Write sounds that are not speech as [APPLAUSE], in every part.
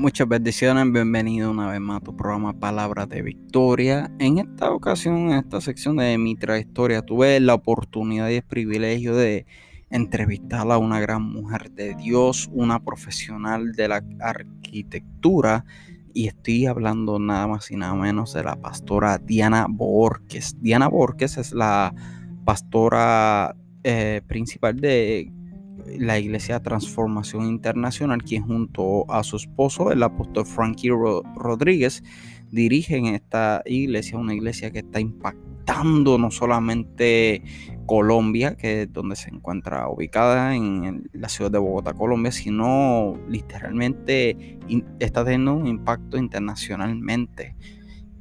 Muchas bendiciones, bienvenido una vez más a tu programa Palabras de Victoria. En esta ocasión, en esta sección de mi trayectoria, tuve la oportunidad y el privilegio de entrevistar a una gran mujer de Dios, una profesional de la arquitectura, y estoy hablando nada más y nada menos de la pastora Diana Borges. Diana Borges es la pastora eh, principal de la Iglesia Transformación Internacional, quien junto a su esposo, el apóstol Frankie Rodríguez, dirigen esta iglesia, una iglesia que está impactando no solamente Colombia, que es donde se encuentra ubicada en la ciudad de Bogotá, Colombia, sino literalmente está teniendo un impacto internacionalmente.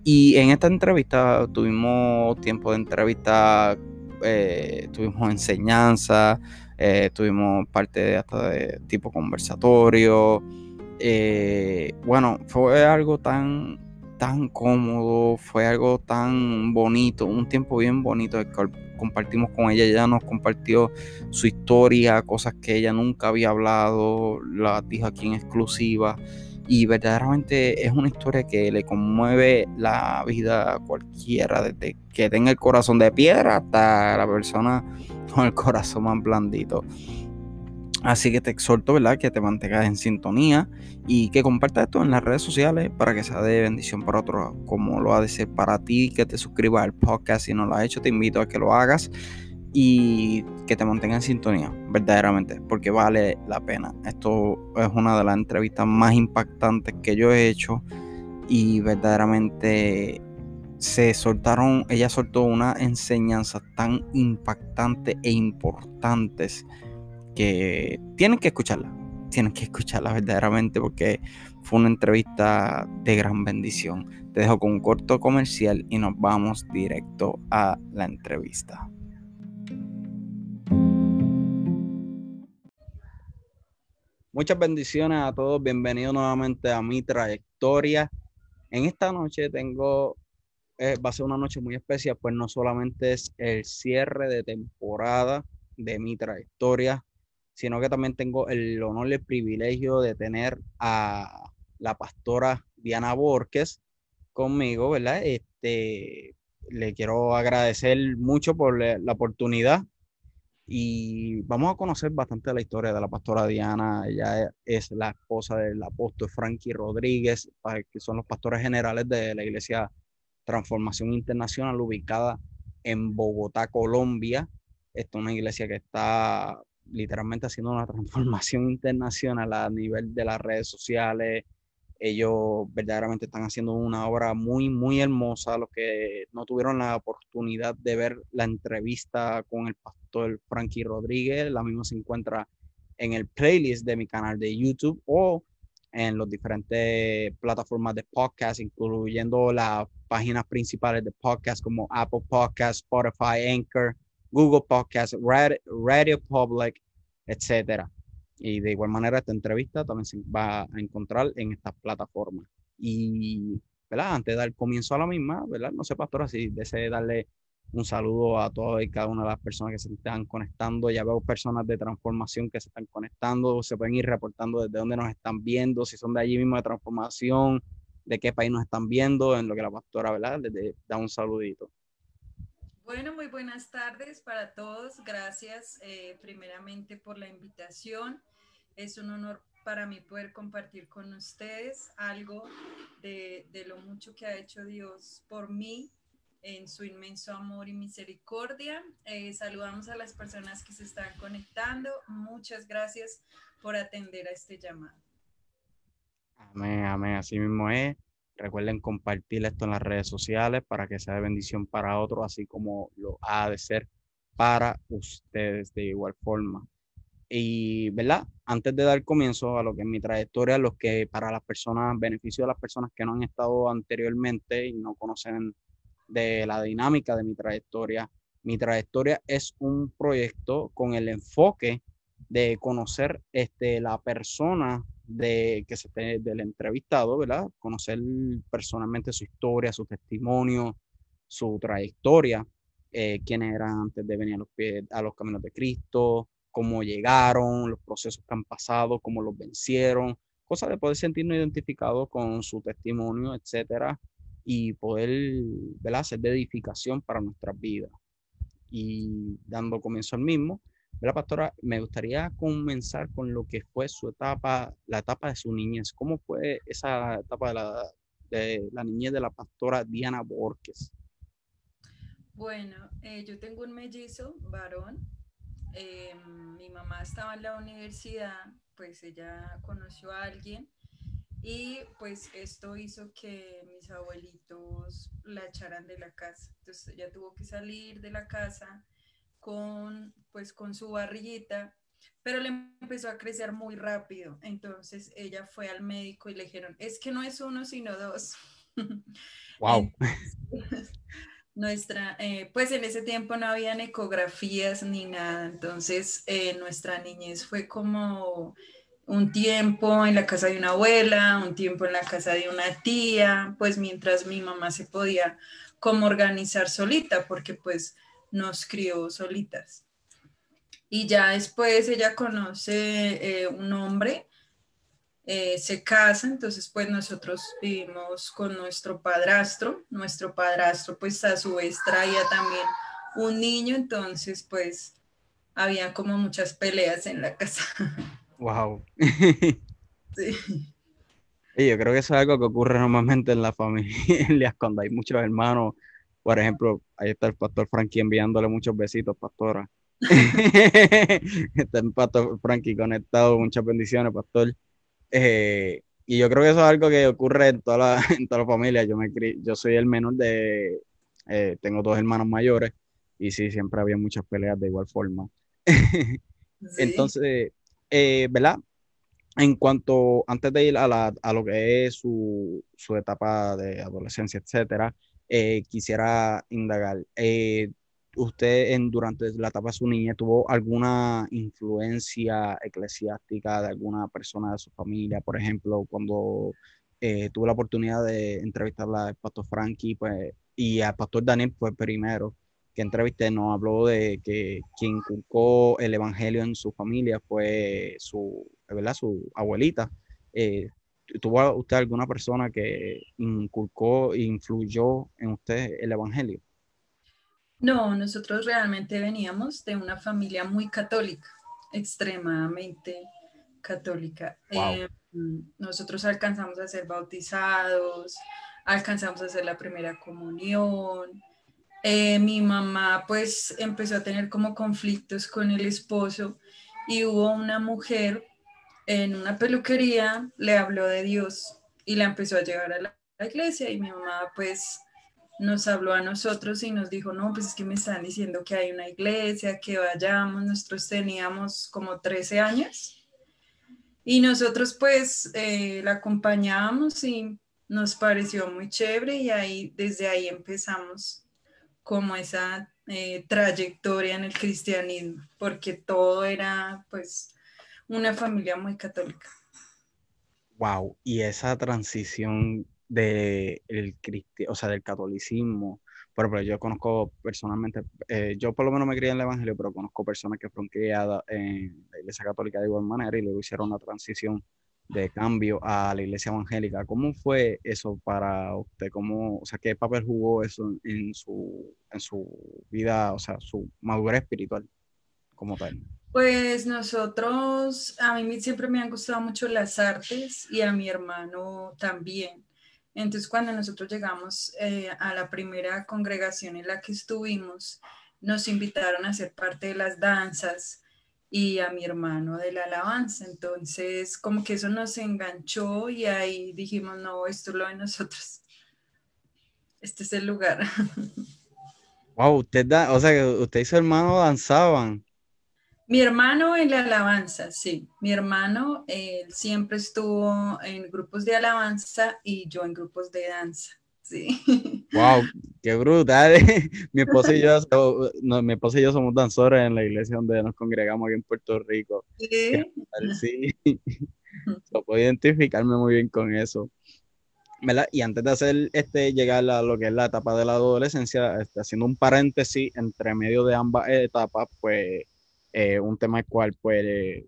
Y en esta entrevista tuvimos tiempo de entrevista, eh, tuvimos enseñanza, eh, tuvimos parte de hasta de tipo conversatorio. Eh, bueno, fue algo tan, tan cómodo, fue algo tan bonito, un tiempo bien bonito que compartimos con ella. Ella nos compartió su historia, cosas que ella nunca había hablado, las dijo aquí en exclusiva. Y verdaderamente es una historia que le conmueve la vida a cualquiera, desde que tenga el corazón de piedra hasta la persona con el corazón más blandito. Así que te exhorto, ¿verdad? Que te mantengas en sintonía y que compartas esto en las redes sociales para que sea de bendición para otros, como lo ha de ser para ti, que te suscribas al podcast si no lo has hecho, te invito a que lo hagas y que te mantengas en sintonía, verdaderamente, porque vale la pena. Esto es una de las entrevistas más impactantes que yo he hecho y verdaderamente se soltaron, ella soltó una enseñanza tan impactante e importantes que tienen que escucharla, tienen que escucharla verdaderamente porque fue una entrevista de gran bendición. Te dejo con un corto comercial y nos vamos directo a la entrevista. Muchas bendiciones a todos, bienvenidos nuevamente a mi trayectoria. En esta noche tengo eh, va a ser una noche muy especial, pues no solamente es el cierre de temporada de mi trayectoria, sino que también tengo el honor y el privilegio de tener a la pastora Diana Borges conmigo, ¿verdad? Este, le quiero agradecer mucho por la oportunidad y vamos a conocer bastante la historia de la pastora Diana. Ella es la esposa del apóstol Frankie Rodríguez, que son los pastores generales de la iglesia Transformación Internacional ubicada en Bogotá, Colombia. Esta es una iglesia que está literalmente haciendo una [LAUGHS] transformación internacional a nivel de las redes sociales. Ellos verdaderamente están haciendo una obra muy, muy hermosa. Los que no tuvieron la oportunidad de ver la entrevista con el pastor Frankie Rodríguez, la misma se encuentra en el playlist de mi canal de YouTube o en las diferentes plataformas de podcast, incluyendo las páginas principales de podcast como Apple Podcast, Spotify, Anchor, Google Podcast, Radio Public, etcétera. Y de igual manera esta entrevista también se va a encontrar en estas plataformas. Y, ¿verdad? Antes de dar comienzo a la misma, ¿verdad? No sé, pastora, si desee darle un saludo a todas y cada una de las personas que se están conectando. Ya veo personas de transformación que se están conectando, se pueden ir reportando desde dónde nos están viendo, si son de allí mismo de transformación, de qué país nos están viendo, en lo que la pastora, ¿verdad? Les da un saludito. Bueno, muy buenas tardes para todos. Gracias eh, primeramente por la invitación. Es un honor para mí poder compartir con ustedes algo de, de lo mucho que ha hecho Dios por mí en su inmenso amor y misericordia. Eh, saludamos a las personas que se están conectando. Muchas gracias por atender a este llamado. Amén, amén. Así mismo es. Recuerden compartir esto en las redes sociales para que sea de bendición para otros, así como lo ha de ser para ustedes de igual forma. Y, ¿verdad? Antes de dar comienzo a lo que es mi trayectoria, lo que para las personas, beneficio de las personas que no han estado anteriormente y no conocen de la dinámica de mi trayectoria. Mi trayectoria es un proyecto con el enfoque de conocer este, la persona de, que se del entrevistado, ¿verdad? Conocer personalmente su historia, su testimonio, su trayectoria, eh, quiénes eran antes de venir a los, pies, a los caminos de Cristo, cómo llegaron, los procesos que han pasado, cómo los vencieron, cosa de poder sentirnos identificados con su testimonio, etcétera, y poder ¿verdad? ser de edificación para nuestras vidas. Y dando comienzo al mismo, ¿verdad, pastora? Me gustaría comenzar con lo que fue su etapa, la etapa de su niñez. ¿Cómo fue esa etapa de la, de la niñez de la pastora Diana Borges? Bueno, eh, yo tengo un mellizo varón. Eh, mi mamá estaba en la universidad, pues ella conoció a alguien y pues esto hizo que mis abuelitos la echaran de la casa. Entonces ella tuvo que salir de la casa con pues con su barriguita, pero le empezó a crecer muy rápido. Entonces ella fue al médico y le dijeron, es que no es uno sino dos. [LAUGHS] Wow. [LAUGHS] nuestra, eh, pues en ese tiempo no habían ecografías ni nada, entonces eh, nuestra niñez fue como un tiempo en la casa de una abuela, un tiempo en la casa de una tía, pues mientras mi mamá se podía como organizar solita, porque pues nos crió solitas. Y ya después ella conoce eh, un hombre, eh, se casa, entonces pues nosotros vivimos con nuestro padrastro, nuestro padrastro pues a su vez traía también un niño, entonces pues había como muchas peleas en la casa. [LAUGHS] Wow. [LAUGHS] sí. yo creo que eso es algo que ocurre normalmente en las familias [LAUGHS] cuando hay muchos hermanos. Por ejemplo, ahí está el pastor Frankie enviándole muchos besitos, pastora. [LAUGHS] está el pastor Frankie conectado, muchas bendiciones, pastor. Eh, y yo creo que eso es algo que ocurre en toda la, en toda la familia. Yo, me, yo soy el menor de, eh, tengo dos hermanos mayores y sí, siempre había muchas peleas de igual forma. Entonces, eh, ¿verdad? En cuanto, antes de ir a, la, lo que es su, etapa de adolescencia, etcétera, eh, quisiera indagar, eh, ¿usted durante la etapa de su niña tuvo alguna influencia eclesiástica de alguna persona de su familia? Por ejemplo, cuando tuve la oportunidad de entrevistar al pastor Frankie pues, y al pastor Daniel, fue primero, que entrevisté nos habló de que quien inculcó el evangelio en su familia fue su, ¿verdad? su abuelita. Eh, ¿Tuvo usted alguna persona que inculcó e influyó en usted el evangelio? No, nosotros realmente veníamos de una familia muy católica, extremadamente católica. Eh, nosotros alcanzamos a ser bautizados, alcanzamos a hacer la primera comunión, eh, mi mamá pues empezó a tener como conflictos con el esposo y hubo una mujer en una peluquería, le habló de Dios y la empezó a llevar a la, iglesia y mi mamá pues nos habló a nosotros y nos dijo, no, pues es que me están diciendo que hay una iglesia, que vayamos, nosotros teníamos como 13 años y nosotros pues eh, la acompañábamos y nos pareció muy chévere y ahí desde ahí empezamos como esa eh, trayectoria en el cristianismo, porque todo era pues una familia muy católica. Wow, y esa transición de el o sea, del catolicismo, pero, yo conozco personalmente, eh, yo por lo menos me crié en el Evangelio, pero conozco personas que fueron criadas en la Iglesia Católica de igual manera y luego hicieron una transición de cambio a la iglesia evangélica. ¿Cómo fue eso para usted? ¿Cómo, o sea, qué papel jugó eso en su, en su vida, o sea, su madurez espiritual como tal? Pues nosotros, a mí siempre me han gustado mucho las artes y a mi hermano también. Entonces, cuando nosotros llegamos eh, a la primera congregación en la que estuvimos, nos invitaron a ser parte de las danzas y a mi hermano de la alabanza. Entonces, como que eso nos enganchó y ahí dijimos, no, esto es lo de nosotros. [LAUGHS] Este es el lugar. [LAUGHS] Wow, usted da, o sea, usted y su hermano danzaban. Mi hermano en la alabanza, sí. Mi hermano él siempre estuvo en grupos de alabanza y yo en grupos de danza. Sí. Wow, qué brutal. [LAUGHS] mi esposa y yo, mi esposa y yo somos danzores en la iglesia donde nos congregamos aquí en Puerto Rico. Sí. Sí. Lo [LAUGHS] puedo identificarme muy bien con eso. ¿verdad? Y antes de hacer este, llegar a lo que es la etapa de la adolescencia, este, haciendo un paréntesis entre medio de ambas etapas, pues eh, un tema el cual pues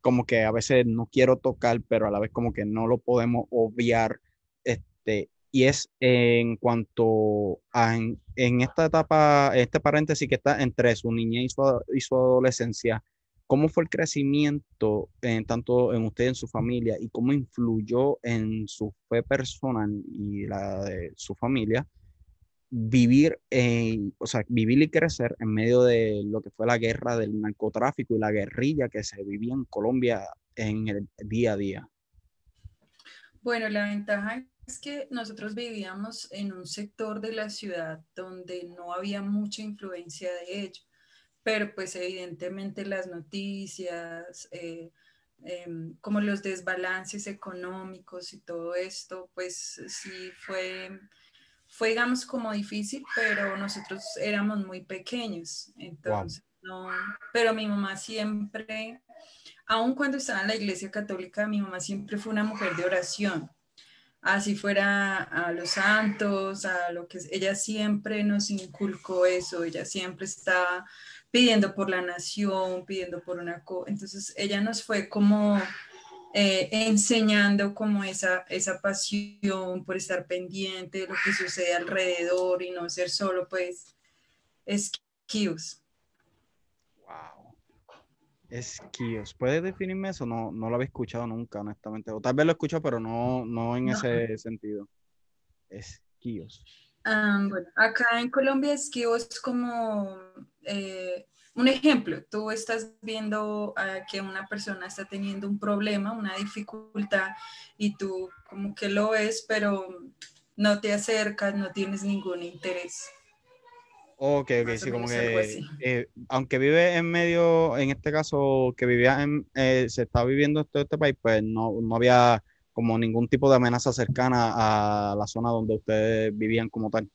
como que a veces no quiero tocar, pero a la vez como que no lo podemos obviar. Este, y es en cuanto a en, esta etapa, este paréntesis que está entre su niñez y su, adolescencia, ¿cómo fue el crecimiento en, tanto en usted en su familia y cómo influyó en su fe personal y la de su familia? vivir, o sea, vivir y crecer en medio de lo que fue la guerra del narcotráfico y la guerrilla que se vivía en Colombia en el día a día? Bueno, la ventaja es que nosotros vivíamos en un sector de la ciudad donde no había mucha influencia de ello, pero pues evidentemente las noticias, eh, em, como los desbalances económicos y todo esto, pues sí fue fue, digamos, como difícil, pero nosotros éramos muy pequeños, entonces, no, pero mi mamá siempre, aun cuando estaba en la iglesia católica, mi mamá siempre fue una mujer de oración, así fuera a los santos, a lo que ella siempre nos inculcó eso, ella siempre estaba pidiendo por la nación, pidiendo por una cosa, entonces ella nos fue como eh, enseñando como esa, esa pasión por estar pendiente de lo que sucede alrededor y no ser solo pues esquíos. Esquíos. ¿Puedes definirme eso? No, no lo había escuchado nunca, honestamente. O tal vez lo escucho, pero no, no en ese sentido. Esquíos. Ah, bueno, acá en Colombia esquíos es como eh, un ejemplo, tú estás viendo ah, que una persona está teniendo un problema, una dificultad, y tú como que lo ves, pero no te acercas, no tienes ningún interés. Ok, ok, sí, como que eh, aunque vive en medio, en este caso que vivía en, eh, se está viviendo en este país, pues no, había como ningún tipo de amenaza cercana a la zona donde ustedes vivían como tal.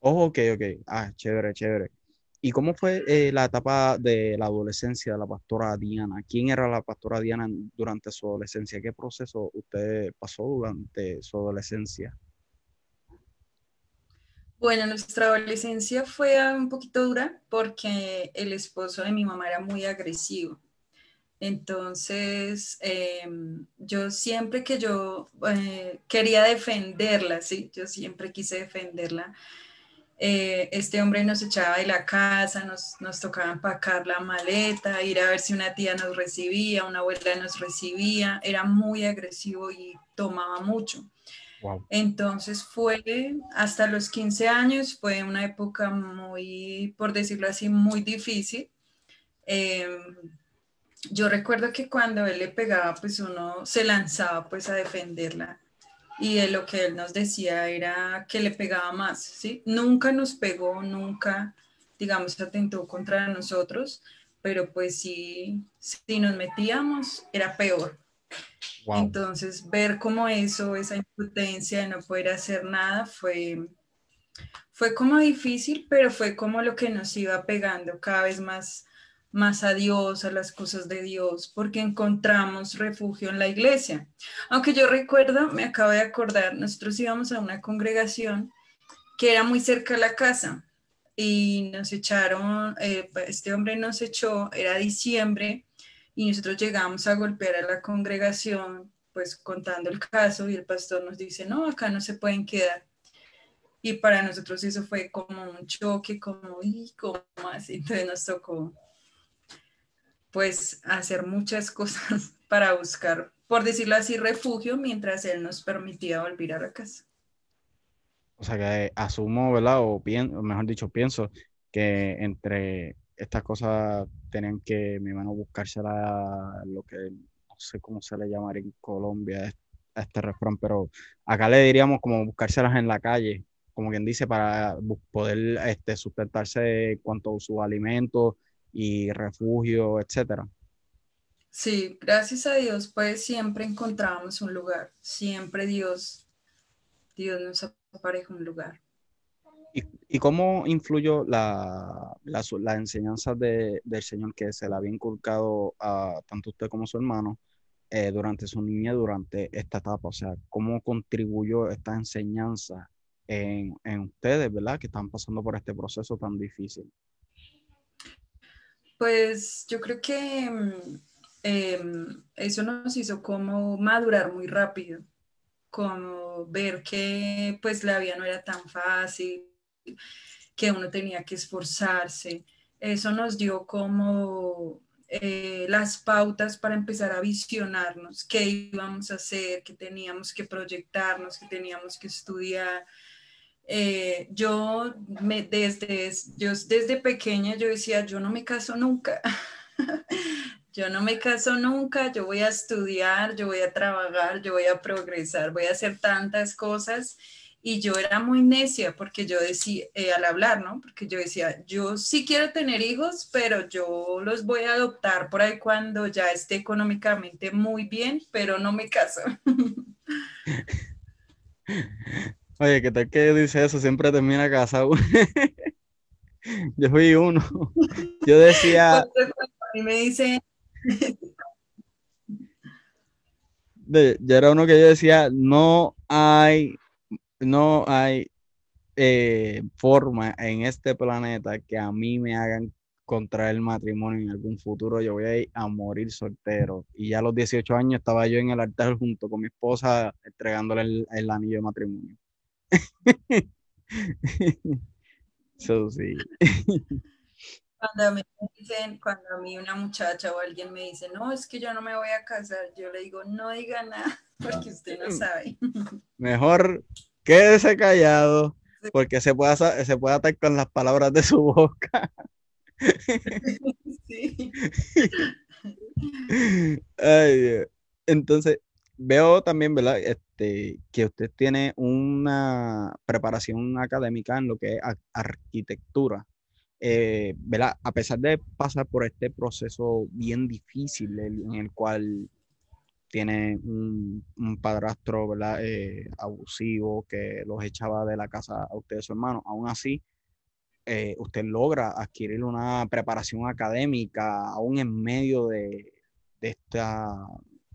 Oh, ok, ok. Ah, chévere, chévere. ¿Y cómo fue eh, la etapa de la adolescencia de la pastora Diana? ¿Quién era la pastora Diana durante su adolescencia? ¿Qué proceso usted pasó durante su adolescencia? Bueno, nuestra adolescencia fue un poquito dura porque el esposo de mi mamá era muy agresivo. Entonces, em, yo siempre que yo eh, quería defenderla, sí, yo siempre quise defenderla eh, este hombre nos echaba de la casa, nos, nos tocaba empacar la maleta, ir a ver si una tía nos recibía, una abuela nos recibía, era muy agresivo y tomaba mucho. Entonces fue hasta los 15 años, fue una época muy, por decirlo así, muy difícil. Em, yo recuerdo que cuando él le pegaba, pues uno se lanzaba pues a defenderla y de lo que él nos decía era que le pegaba más, ¿sí? Nunca nos pegó, nunca, digamos, atentó contra nosotros, pero pues sí, si nos metíamos, era peor. Entonces, ver cómo eso, esa impotencia de no poder hacer nada, fue, fue como difícil, pero fue como lo que nos iba pegando cada vez más más a Dios, a las cosas de Dios, porque encontramos refugio en la iglesia. Aunque yo recuerdo, me acabo de acordar, nosotros íbamos a una congregación que era muy cerca de la casa y nos echaron, eh, este hombre nos echó, era diciembre, y nosotros llegamos a golpear a la congregación, pues contando el caso, y el pastor nos dice, no, acá no se pueden quedar. Y para nosotros eso fue como un choque, como, ¿y cómo así? Entonces nos tocó pues hacer muchas [LAUGHS] cosas para buscar, por decirlo así, refugio mientras él nos permitía volver a la casa. O sea que asumo, ¿verdad? O, mejor dicho, pienso que entre estas cosas tenían que, mi mano, buscársela lo que no sé cómo se le llamaría en Colombia a este refrán, pero acá le diríamos como buscárselas en la calle, como quien dice, para poder este, sustentarse cuanto a sus alimentos y refugio, etcétera. Sí, gracias a Dios, pues siempre encontramos un lugar, siempre Dios, Dios nos apareja un lugar. ¿Y, cómo influyó la, la, la enseñanza de, del Señor que se le había inculcado a tanto usted como su hermano eh, durante su niñez, durante esta etapa? O sea, ¿cómo contribuyó esta enseñanza en, en ustedes, verdad, que están pasando por este proceso tan difícil? Pues yo creo que mm, em, eso nos hizo como madurar muy rápido, como ver que pues la vida no era tan fácil, que uno tenía que esforzarse. Eso nos dio como eh, las pautas para empezar a visionarnos qué íbamos a hacer, qué teníamos que proyectarnos, qué teníamos que estudiar. Eh, yo, desde, yo desde pequeña yo decía, yo no me caso nunca. [LAUGHS] yo no me caso nunca, yo voy a estudiar, yo voy a trabajar, yo voy a progresar, voy a hacer tantas cosas y yo era muy necia porque yo decía, eh, al hablar, ¿no? Porque yo decía, yo sí quiero tener hijos, pero yo los voy a adoptar por ahí cuando ya esté económicamente muy bien, pero no me caso. [LAUGHS] Oye, ¿qué tal que dice eso? Siempre termina casado. [LAUGHS] yo fui uno. [LAUGHS] Yo decía... Y me dice... yo era uno que yo decía, no hay no hay eh, forma en este planeta que a mí me hagan contraer el matrimonio en algún futuro. Yo voy a ir a morir soltero. Y ya a los 18 años estaba yo en el altar junto con mi esposa entregándole el, anillo de matrimonio. [LAUGHS] Eso sí. Cuando, me dicen, cuando a mí una muchacha o alguien me dice, no, es que yo no me voy a casar, yo le digo, no diga nada, [LAUGHS] porque usted no [LAUGHS] sabe. Mejor quédese callado, porque se puede, se puede atar con las palabras de su boca. [LAUGHS] Sí. entonces, veo también, ¿verdad? Este, que usted tiene una preparación académica en lo que es arquitectura. Eh, ¿verdad? A pesar de pasar por este proceso bien difícil en el cual tiene un, padrastro. Eh, abusivo que los echaba de la casa a usted y a su hermano. Aún así, eh, usted logra adquirir una preparación académica aún en medio de, esta,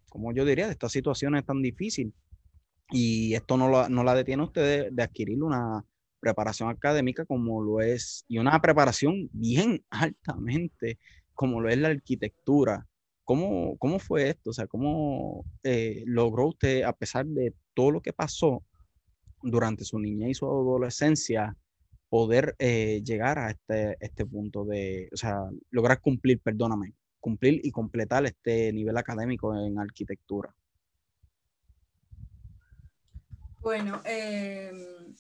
como yo diría, de estas situaciones tan difíciles. Y esto no, la detiene a usted de, adquirir una preparación académica como lo es, y una preparación bien [LAUGHS] altamente como lo es la arquitectura. ¿Cómo, ¿Cómo fue esto? O sea, ¿cómo eh, logró usted, a pesar de todo lo que pasó durante su niñez y su adolescencia, poder eh, llegar a este, este punto de, o sea, lograr cumplir, perdóname, cumplir y completar este nivel académico en arquitectura? Bueno, em,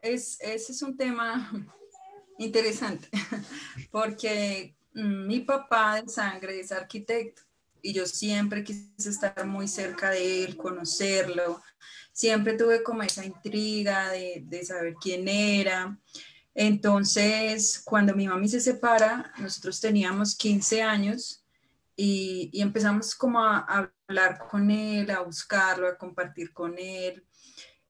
es, ese es un tema [LAUGHS] interesante, [LAUGHS] porque mi papá de sangre es arquitecto y yo siempre quise estar muy cerca de él, conocerlo. Siempre tuve como esa intriga de, de saber quién era. Entonces, cuando mi mami se separa, nosotros teníamos 15 años y, y, empezamos como a, hablar con él, a buscarlo, a compartir con él.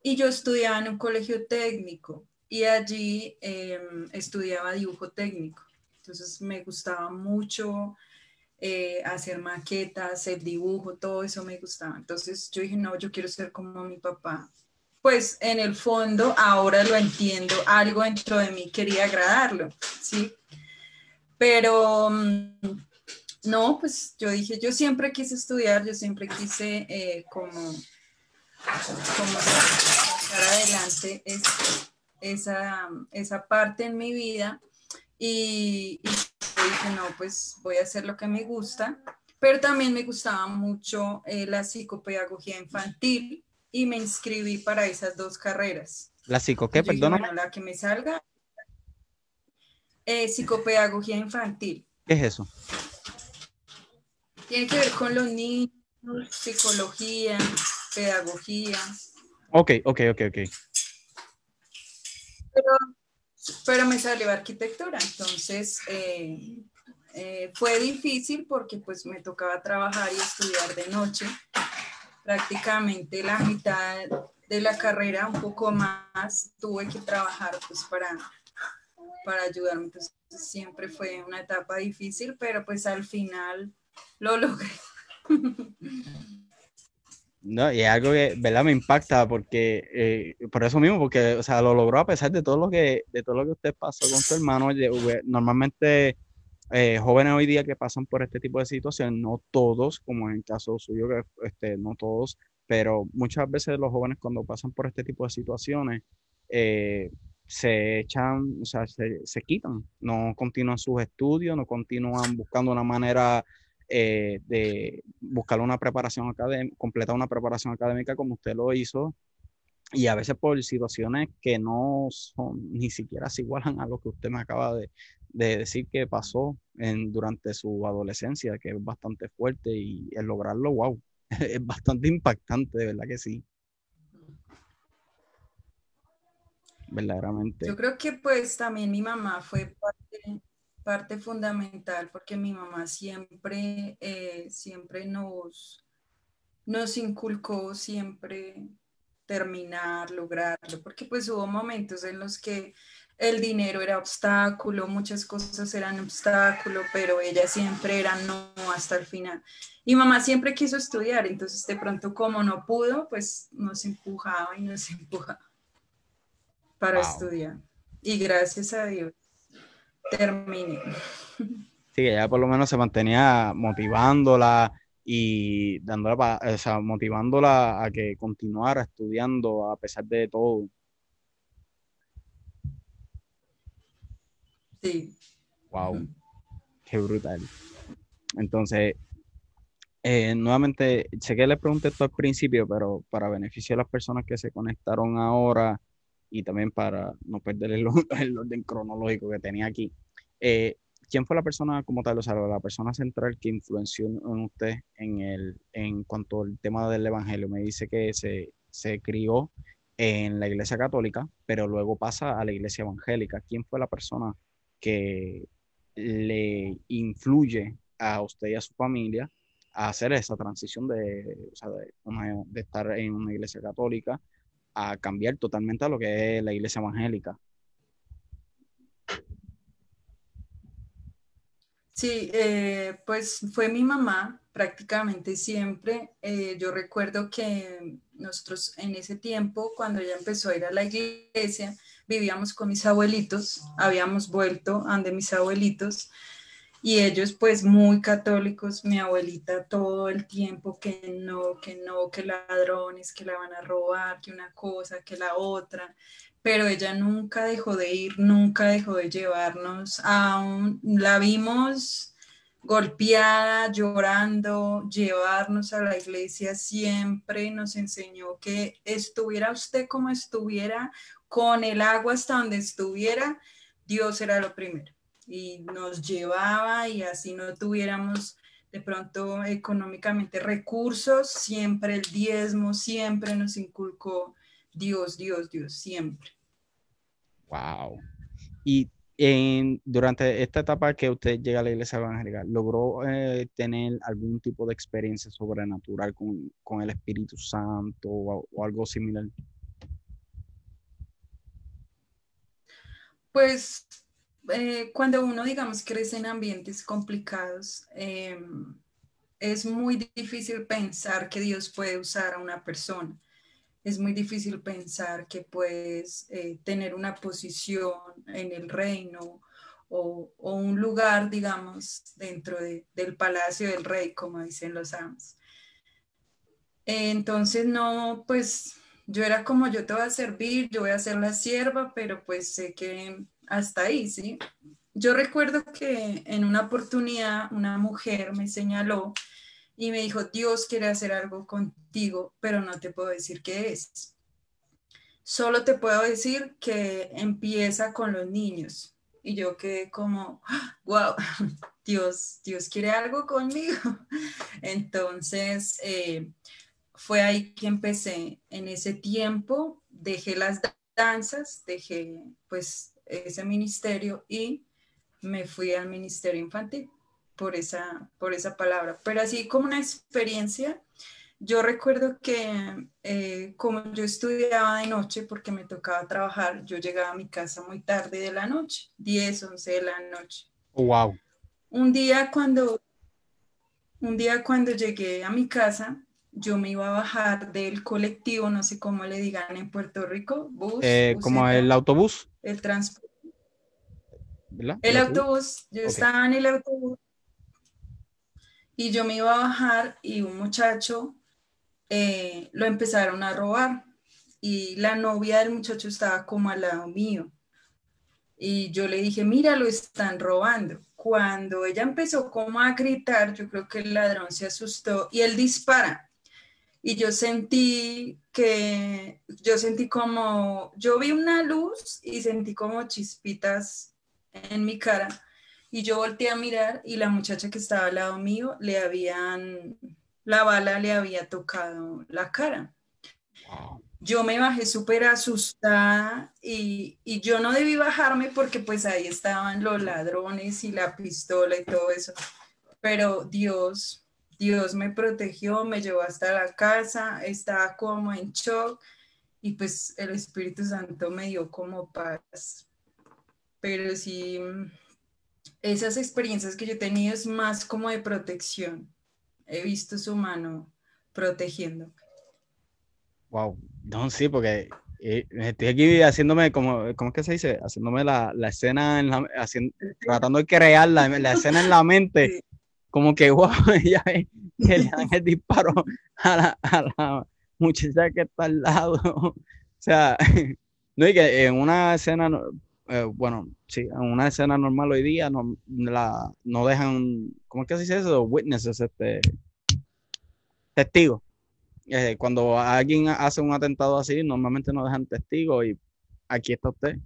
Y yo estudiaba en un colegio técnico y allí em, estudiaba dibujo técnico. Entonces me gustaba mucho eh, hacer maquetas, hacer dibujo, todo eso me gustaba. Entonces yo dije, no, yo quiero ser como mi papá. Pues en el fondo, ahora lo entiendo, algo dentro de mí quería agradarlo, ¿sí? Pero mm, no, pues yo dije, yo siempre quise estudiar, yo siempre quise eh, como, como sacar adelante esa, esa parte en mi vida y, dije, no, pues voy a hacer lo que me gusta, pero también me gustaba mucho eh, la psicopedagogía infantil y me inscribí para esas dos carreras. ¿La psico qué? Bueno, la que me salga. Eh, psicopedagogía infantil. ¿Qué es eso? Tiene que ver con los niños, psicología, pedagogía. Ok, ok, ok, ok. Pero pero me salió arquitectura, entonces eh, eh, fue difícil porque pues me tocaba trabajar y estudiar de noche, prácticamente la mitad de la carrera, un poco más, tuve que trabajar pues para, para ayudarme, entonces siempre fue una etapa difícil, pero pues al final lo logré. [LAUGHS] No, y es algo que, ¿verdad? Me impacta porque, eh, por eso mismo, porque, o sea, lo logró a pesar de todo lo que, de todo lo que usted pasó con su hermano. Normalmente eh, jóvenes hoy día que pasan por este tipo de situaciones, no todos, como en el caso suyo, este, no todos, pero muchas veces los jóvenes cuando pasan por este tipo de situaciones eh, se echan, o sea, se, quitan, no continúan sus estudios, no continúan buscando una manera eh, de buscar una preparación académica, completar una preparación académica como usted lo hizo, y a veces por situaciones que no son, ni siquiera se igualan a lo que usted me acaba de, de decir que pasó en, durante su adolescencia, que es bastante fuerte y el lograrlo, wow, [LAUGHS] es bastante impactante, de verdad que sí. Verdaderamente. Yo creo que pues también mi mamá fue parte, fundamental porque mi mamá siempre, eh, siempre nos, nos inculcó siempre terminar, lograrlo, porque pues hubo momentos en los que el dinero era obstáculo, muchas cosas eran obstáculo, pero ella siempre era no hasta el final. Y mamá siempre quiso estudiar, entonces de pronto como no pudo, pues nos empujaba y nos [LAUGHS] empujaba para estudiar. Y gracias a Dios terminé. Sí, ella por lo menos se mantenía motivándola y dándola, o sea, motivándola a que continuara estudiando a pesar de todo. Sí. Wow, qué brutal. Entonces, eh, nuevamente, sé que le pregunté esto al principio, pero para beneficio de las personas que se conectaron ahora y también para no perder [LAUGHS] el, orden cronológico que tenía aquí, eh, ¿quién fue la persona como tal, o sea, la persona central que influenció en usted en, el, en cuanto al tema del Evangelio? Me dice que se, se crió en la iglesia católica, pero luego pasa a la iglesia evangélica. ¿Quién fue la persona que le influye a usted y a su familia a hacer esa transición de, de, estar en una iglesia católica a cambiar totalmente a lo que es la iglesia evangélica. Sí, eh, pues fue mi mamá prácticamente siempre. Eh, yo recuerdo que nosotros en ese tiempo, cuando ella empezó a ir a la iglesia, vivíamos con mis abuelitos, habíamos vuelto ante mis abuelitos y ellos pues muy católicos, mi abuelita todo el tiempo que no, que no, que ladrones, que la van a robar, que una cosa, que la otra, pero ella nunca dejó de ir, nunca dejó de llevarnos a la vimos golpeada, llorando, llevarnos a la iglesia, siempre nos enseñó que estuviera usted como estuviera, con el agua hasta donde estuviera, Dios era lo primero. Y nos llevaba y así no tuviéramos de pronto económicamente recursos, siempre el diezmo, siempre nos inculcó Dios, Dios, Dios, siempre. Wow. Y durante esta etapa que usted llega a la iglesia evangélica, ¿logró eh, tener algún tipo de experiencia sobrenatural con, el Espíritu Santo o, algo similar? Pues eh, cuando uno, digamos, crece en ambientes complicados, em, es muy difícil pensar que Dios puede usar a una persona es muy difícil pensar que puedes eh, tener una posición en el reino o, un lugar, digamos, dentro del palacio del rey, como dicen los amos. Entonces, no, pues yo era como yo te voy a servir, yo voy a ser la sierva, pero pues sé que hasta ahí, ¿sí? Yo recuerdo que en una oportunidad una mujer me señaló y me dijo, Dios quiere hacer algo contigo, pero no te puedo decir qué es. Solo te puedo decir que empieza con los niños. Y yo quedé como, [GASPS] wow, [LAUGHS] Dios, Dios quiere algo conmigo. [LAUGHS] Entonces, eh, fue ahí que empecé. En ese tiempo dejé las danzas, dejé pues ese ministerio y me fui al ministerio infantil por esa, por esa palabra. Pero así como una experiencia, yo recuerdo que eh, como yo estudiaba de noche porque me tocaba trabajar, yo llegaba a mi casa muy tarde de la noche, 10, 11 de la noche. Oh, wow. Un día cuando, un día cuando llegué a mi casa, yo me iba a bajar del colectivo, no sé cómo le digan en Puerto Rico, bus. Eh, como el autobús. El transporte. El autobús, yo estaba en el autobús y yo me iba a bajar y un muchacho eh, lo empezaron a robar y la novia del muchacho estaba como al lado mío. Y yo le dije, mira, lo están robando. Cuando ella empezó como a gritar, yo creo que el ladrón se asustó y él dispara. Y yo sentí que, yo sentí como, yo vi una luz y sentí como chispitas en mi cara. Y yo volteé a mirar y la muchacha que estaba al lado mío le habían, la bala le había tocado la cara yo me bajé súper asustada y, yo no debí bajarme porque pues ahí estaban los ladrones y la pistola y todo eso. Pero Dios, Dios me protegió, me llevó hasta la casa, estaba como en shock y pues el Espíritu Santo me dio como paz. Pero sí, esas experiencias que yo he tenido es más como de protección. He visto su mano protegiendo. Wow, no, sí, porque eh, estoy aquí haciéndome, como, ¿cómo es que se dice? Haciéndome la, la escena, en la, haciendo, tratando de crear la, la, escena en la mente, como que, wow, [LAUGHS] ya que le dan el disparo a la, muchacha que está al lado. [LAUGHS] o sea, [LAUGHS] no, y que en una escena, eh, bueno, sí, en una escena normal hoy día no, la, no dejan, ¿cómo es que se dice eso? Witnesses, este, testigos eh, cuando alguien hace un atentado así, normalmente no dejan testigos y aquí está usted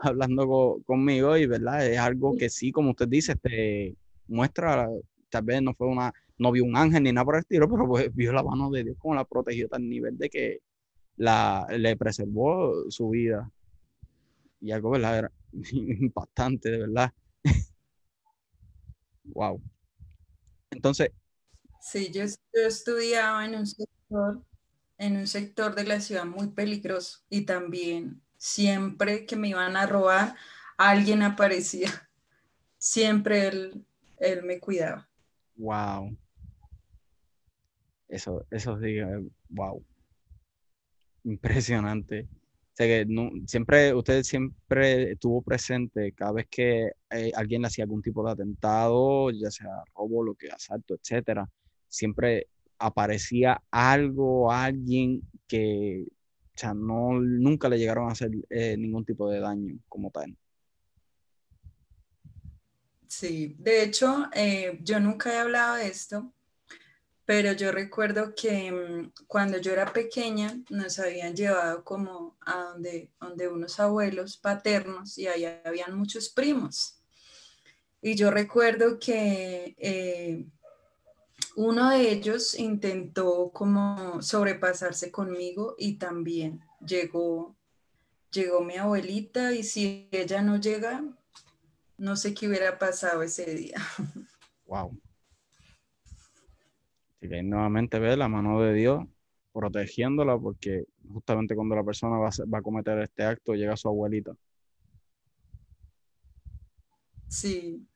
hablando conmigo y, ¿verdad? Es algo que sí, como usted dice, te muestra, tal vez no fue una, no vio un ángel ni nada por el estilo, pero pues vio la mano de Dios como la protegió tal nivel de que la, le preservó su vida. Y algo, ¿verdad? Era [LAUGHS] impactante, de verdad. [LAUGHS] wow. Entonces, Sí, yo, estudiaba en un sector, en un sector de la ciudad muy peligroso y también siempre que me iban a robar, alguien aparecía. [LAUGHS] Siempre él, él me cuidaba. Wow. Eso, eso sí, wow. Impresionante. O sea que no, siempre, usted siempre estuvo presente cada vez que eh, alguien le hacía algún tipo de atentado, ya sea robo, lo que asalto, etcétera siempre aparecía algo, alguien que o sea, no, nunca le llegaron a hacer eh, ningún tipo de daño como tal. Sí, de hecho, eh, yo nunca he hablado de esto, pero yo recuerdo que mm, cuando yo era pequeña nos habían llevado como a donde, donde unos abuelos paternos y ahí habían muchos primos. Y yo recuerdo que eh, uno de ellos intentó como sobrepasarse conmigo y también llegó, llegó mi abuelita y si ella no llega, no sé qué hubiera pasado ese día. [LAUGHS] Wow. Así que nuevamente ve la mano de Dios protegiéndola porque justamente cuando la persona va a, va a cometer este acto llega su abuelita. Sí.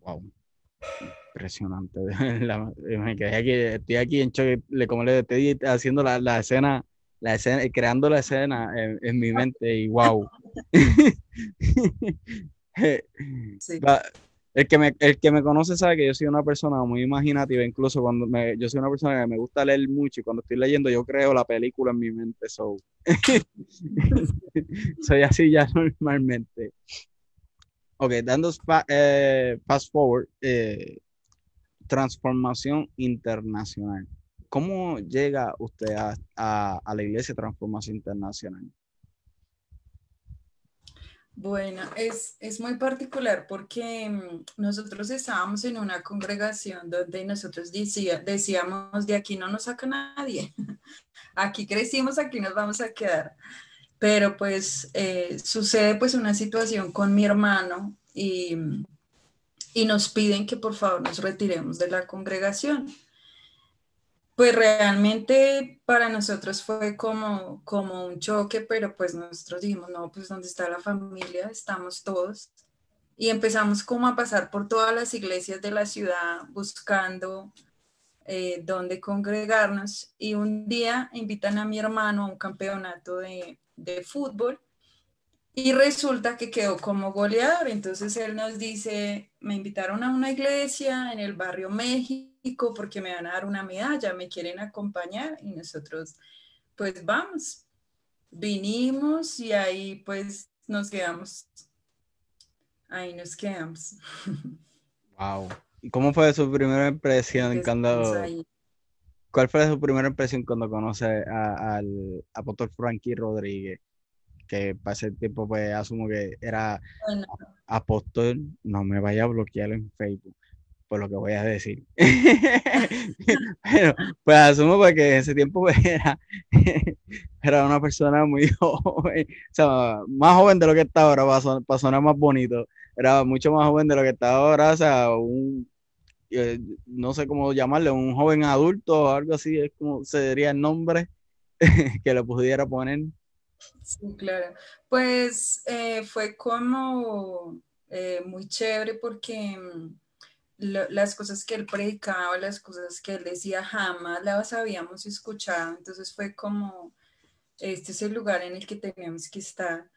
Wow impresionante. [LAUGHS] me quedé aquí, estoy aquí en choque, como le estoy haciendo la, la escena, la escena, creando la escena en, mi mente y wow. [LAUGHS] el, que me, el que me conoce sabe que yo soy una persona muy imaginativa, incluso cuando me, yo soy una persona que me gusta leer mucho y cuando estoy leyendo yo creo la película en mi mente. So. [LAUGHS] soy así ya normalmente. Ok, dando eh, fast forward, eh, transformación internacional. ¿Cómo llega usted a, la Iglesia Transformación Internacional? Bueno, es, muy particular porque mm, nosotros estábamos en una congregación donde nosotros decía, decíamos, de aquí no nos saca nadie, [LAUGHS] aquí crecimos, aquí nos vamos a quedar pero pues eh, sucede pues una situación con mi hermano y, y nos piden que por favor nos retiremos de la congregación. Pues realmente para nosotros fue como, como un choque, pero pues nosotros dijimos, no, pues ¿dónde está la familia? Estamos todos. Y empezamos como a pasar por todas las iglesias de la ciudad buscando eh, dónde congregarnos. Y un día invitan a mi hermano a un campeonato de, de fútbol Y resulta que quedó como goleador. Entonces él nos dice, me invitaron a una iglesia en el barrio México porque me van a dar una medalla, me quieren acompañar y nosotros, pues vamos, vinimos y ahí pues nos quedamos. Ahí nos quedamos. Wow. ¿Y cómo fue su primera impresión cuando... ¿Cuál fue su primera impresión cuando conoce al apóstol Frankie Rodríguez? Que para ese tiempo pues asumo que era apóstol, no me vaya a bloquear en Facebook por lo que voy a decir. [LAUGHS] Pero, pues asumo porque pues, en ese tiempo pues, era, [LAUGHS] era una persona muy [LAUGHS] joven, o sea, más joven de lo que está ahora, para, sonar más bonito, era mucho más joven de lo que está ahora, o sea, un, eh, no sé cómo llamarle, un joven adulto o algo así, es como sería el nombre que le pudiera poner. Sí, claro. Pues eh, fue como eh, muy chévere porque mm, las cosas que él predicaba, las cosas que él decía, jamás las habíamos escuchado. Entonces fue como, este es el lugar en el que teníamos que estar.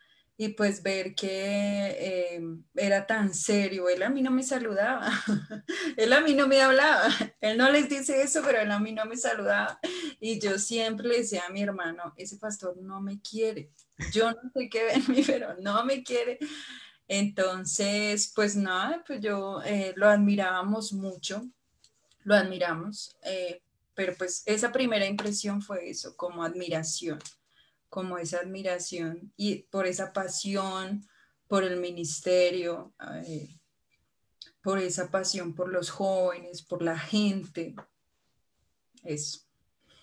Y pues ver que eh, era tan serio, él a mí no me saludaba, [LAUGHS] él a mí no me hablaba, [LAUGHS] él no les dice eso, pero él a mí no me saludaba. Y yo siempre le decía a mi hermano, ese pastor no me quiere, yo no sé qué ve en [LAUGHS] mí, pero no me quiere. Entonces, pues nada, pues yo eh, lo admirábamos mucho, lo admiramos, eh, pero pues esa primera impresión fue eso, como admiración, como esa admiración y por esa pasión, por el ministerio, eh, por esa pasión por los jóvenes, por la gente, eso.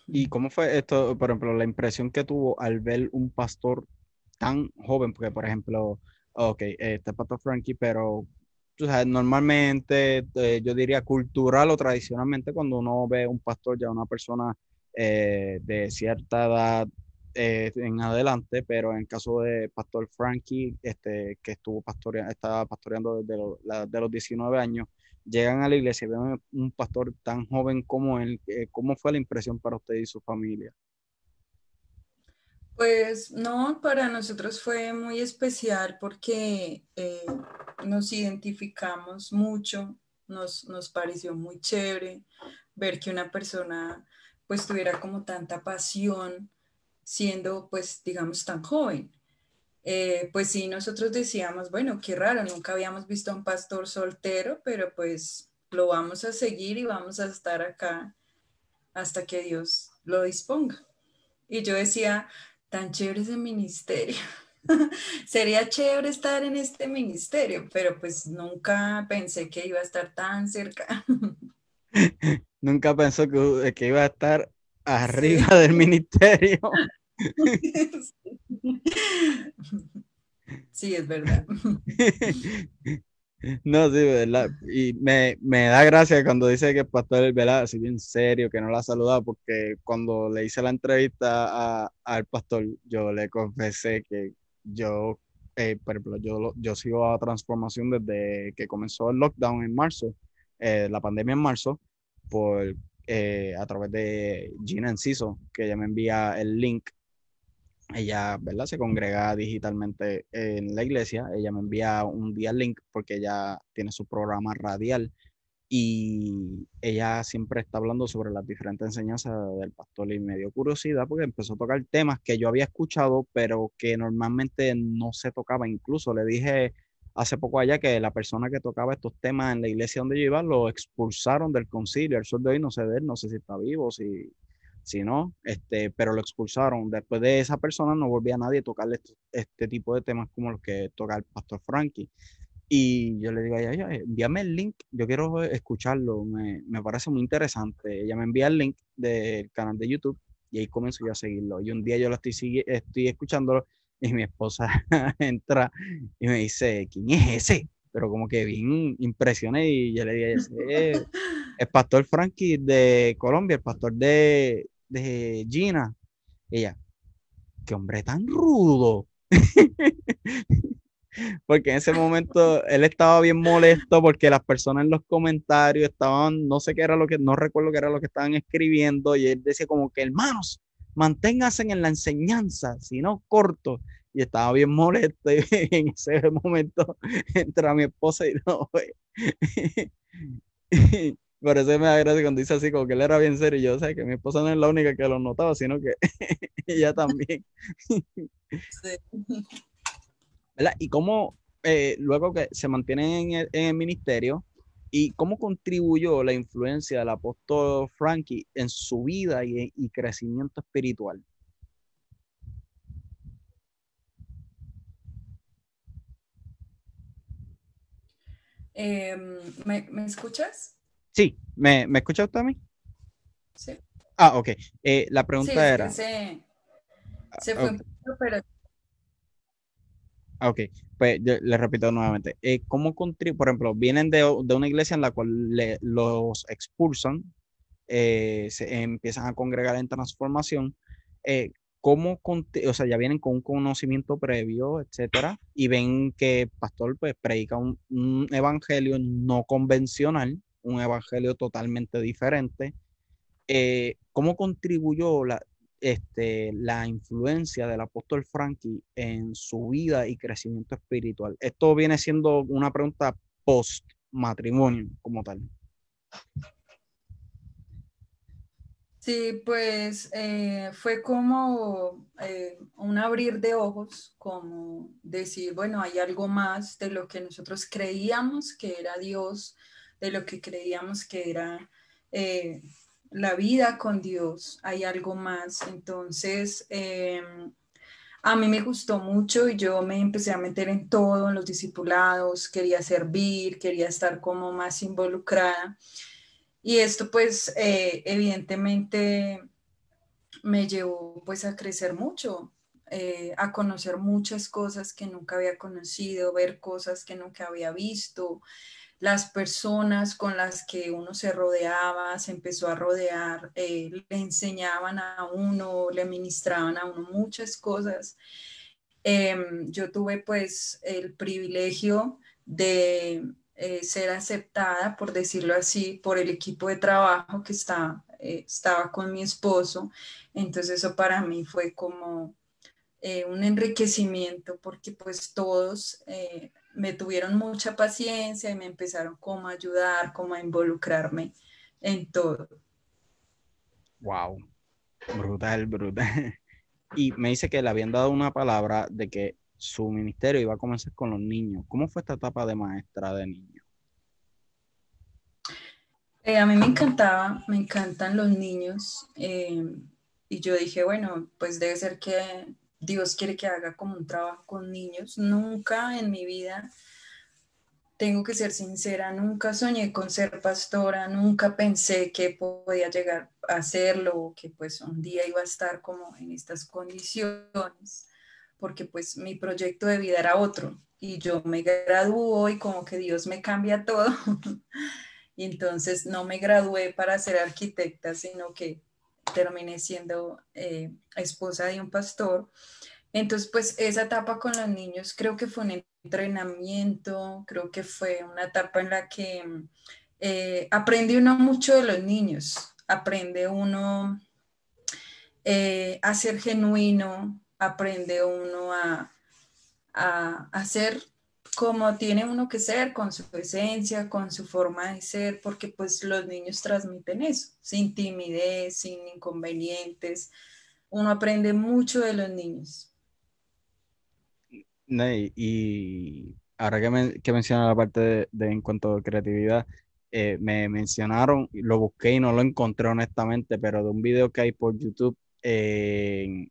¿Y cómo fue esto, por ejemplo, la impresión que tuvo al ver un pastor tan joven? Porque, por ejemplo, ok, este Pato Frankie, pero normalmente eh, yo diría cultural o tradicionalmente cuando uno ve un pastor ya una persona eh, de cierta edad eh, en adelante, pero en el caso de Pastor Frankie, este, que estuvo pastoreando, estaba pastoreando desde de los 19 años, llegan a la iglesia y ven un pastor tan joven como él, ¿cómo fue la impresión para usted y su familia? Pues no, para nosotros fue muy especial porque eh, nos identificamos mucho, nos, nos, pareció muy chévere ver que una persona pues tuviera como tanta pasión siendo pues digamos tan joven. Eh, pues sí, nosotros decíamos, bueno, qué raro, nunca habíamos visto a un pastor soltero, pero pues lo vamos a seguir y vamos a estar acá hasta que Dios lo disponga. Y yo decía, tan chévere ese ministerio. [LAUGHS] Sería chévere estar en este ministerio, pero pues nunca pensé que iba a estar tan cerca. [LAUGHS] [LAUGHS] nunca pensó que, que, iba a estar arriba del ministerio. [LAUGHS] sí, es verdad. [LAUGHS] No, sí, ¿verdad? Y me, da gracia cuando dice que el pastor ¿verdad? así bien serio, que no la ha saludado, porque cuando le hice la entrevista al pastor, yo le confesé que yo, eh, por ejemplo, yo, yo sigo a transformación desde que comenzó el lockdown en marzo, eh, la pandemia en marzo, por, eh, a través de Gina Enciso, que ella me envía el link ella, ¿verdad? Se congrega digitalmente en la iglesia. Ella me envía un día link porque ella tiene su programa radial y ella siempre está hablando sobre las diferentes enseñanzas del pastor y me dio curiosidad porque empezó a tocar temas que yo había escuchado, pero que normalmente no se tocaba. Incluso le dije hace poco allá que la persona que tocaba estos temas en la iglesia donde yo iba lo expulsaron del concilio. El sol de hoy no sé de él, no sé si está vivo, si si no, este, pero lo expulsaron. Después de esa persona no volvía a nadie a tocarle este, tipo de temas como los que toca el pastor Frankie. Y yo le digo a ella, envíame el link, yo quiero escucharlo, me, me, parece muy interesante. Ella me envía el link del canal de YouTube y ahí comienzo yo a seguirlo. Y un día yo lo estoy, estoy escuchándolo y mi esposa [LAUGHS] entra y me dice, ¿quién es ese? Pero como que bien impresioné y yo le dije, el [LAUGHS] pastor Frankie de Colombia, el pastor de, de Gina. Ella, qué hombre tan rudo. [LAUGHS] porque en ese momento él estaba bien molesto porque las personas en los comentarios estaban, no sé qué era lo que, no recuerdo qué era lo que estaban escribiendo y él decía como que hermanos, manténganse en la enseñanza, si no corto. y estaba bien molesto y [LAUGHS] en ese momento entra mi esposa y no, [LAUGHS] por eso me agradece cuando dice así, como que él era bien serio. Y yo sé que mi esposa no es la única que lo notaba, sino que [LAUGHS] ella también. ¿Verdad? Y cómo, eh, luego que se mantiene en el, ministerio, y cómo contribuyó la influencia del apóstol Frankie en su vida y, y crecimiento espiritual. Em, ¿me, ¿me, escuchas? Sí, ¿me, me escucha usted a mí? Sí. Ah, ok. Eh, la pregunta era... se, se fue pero... Ah, ok, pues yo le repito nuevamente. Eh, ¿Cómo contribuye, por ejemplo, vienen de, de, una iglesia en la cual los expulsan, eh, se empiezan a congregar en transformación? Cómo, o sea, ya vienen con un conocimiento previo, etcétera, y ven que el pastor pues predica un, evangelio no convencional, un evangelio totalmente diferente. Eh, ¿Cómo contribuyó la, este, la influencia del apóstol Frankie en su vida y crecimiento espiritual? Esto viene siendo una pregunta post matrimonio como tal. Sí, pues eh, fue como eh, un abrir de ojos, como decir, bueno, hay algo más de lo que nosotros creíamos que era Dios, de lo que creíamos que era eh, la vida con Dios, hay algo más. Entonces, em, a mí me gustó mucho y yo me empecé a meter en todo, en los discipulados, quería servir, quería estar como más involucrada. Y esto pues eh, evidentemente me llevó pues a crecer mucho, eh, a conocer muchas cosas que nunca había conocido, ver cosas que nunca había visto, las personas con las que uno se rodeaba, se empezó a rodear, eh, le enseñaban a uno, le ministraban a uno muchas cosas. Em, yo tuve pues el privilegio de eh, ser aceptada, por decirlo así, por el equipo de trabajo que está, eh, estaba con mi esposo. Entonces eso para mí fue como eh, un enriquecimiento porque pues todos me tuvieron mucha paciencia y me empezaron como a ayudar, como a involucrarme en todo. Wow, brutal, brutal. [LAUGHS] Y me dice que le habían dado una palabra de que su ministerio iba a comenzar con los niños. ¿Cómo fue esta etapa de maestra de niños? Eh, a mí me encantaba, me encantan los niños. Eh, y yo dije, bueno, pues debe ser que Dios quiere que haga como un trabajo con niños. Nunca en mi vida, tengo que ser sincera, nunca soñé con ser pastora, nunca pensé que podía llegar a hacerlo que pues un día iba a estar como en estas condiciones porque pues mi proyecto de vida era otro y yo me graduó y como que Dios me cambia todo. [LAUGHS] y entonces no me gradué para ser arquitecta, sino que terminé siendo eh, esposa de un pastor. Entonces, pues esa etapa con los niños creo que fue un entrenamiento, creo que fue una etapa en la que eh, aprende uno mucho de los niños, aprende uno eh, a ser genuino, aprende uno a, a, ser como tiene uno que ser, con su esencia, con su forma de ser, porque pues los niños transmiten eso, sin timidez, sin inconvenientes. Uno aprende mucho de los niños. Y ahora que, me, que menciona la parte de, en cuanto a creatividad, eh, me mencionaron, lo busqué y no lo encontré honestamente, pero de un video que hay por YouTube eh,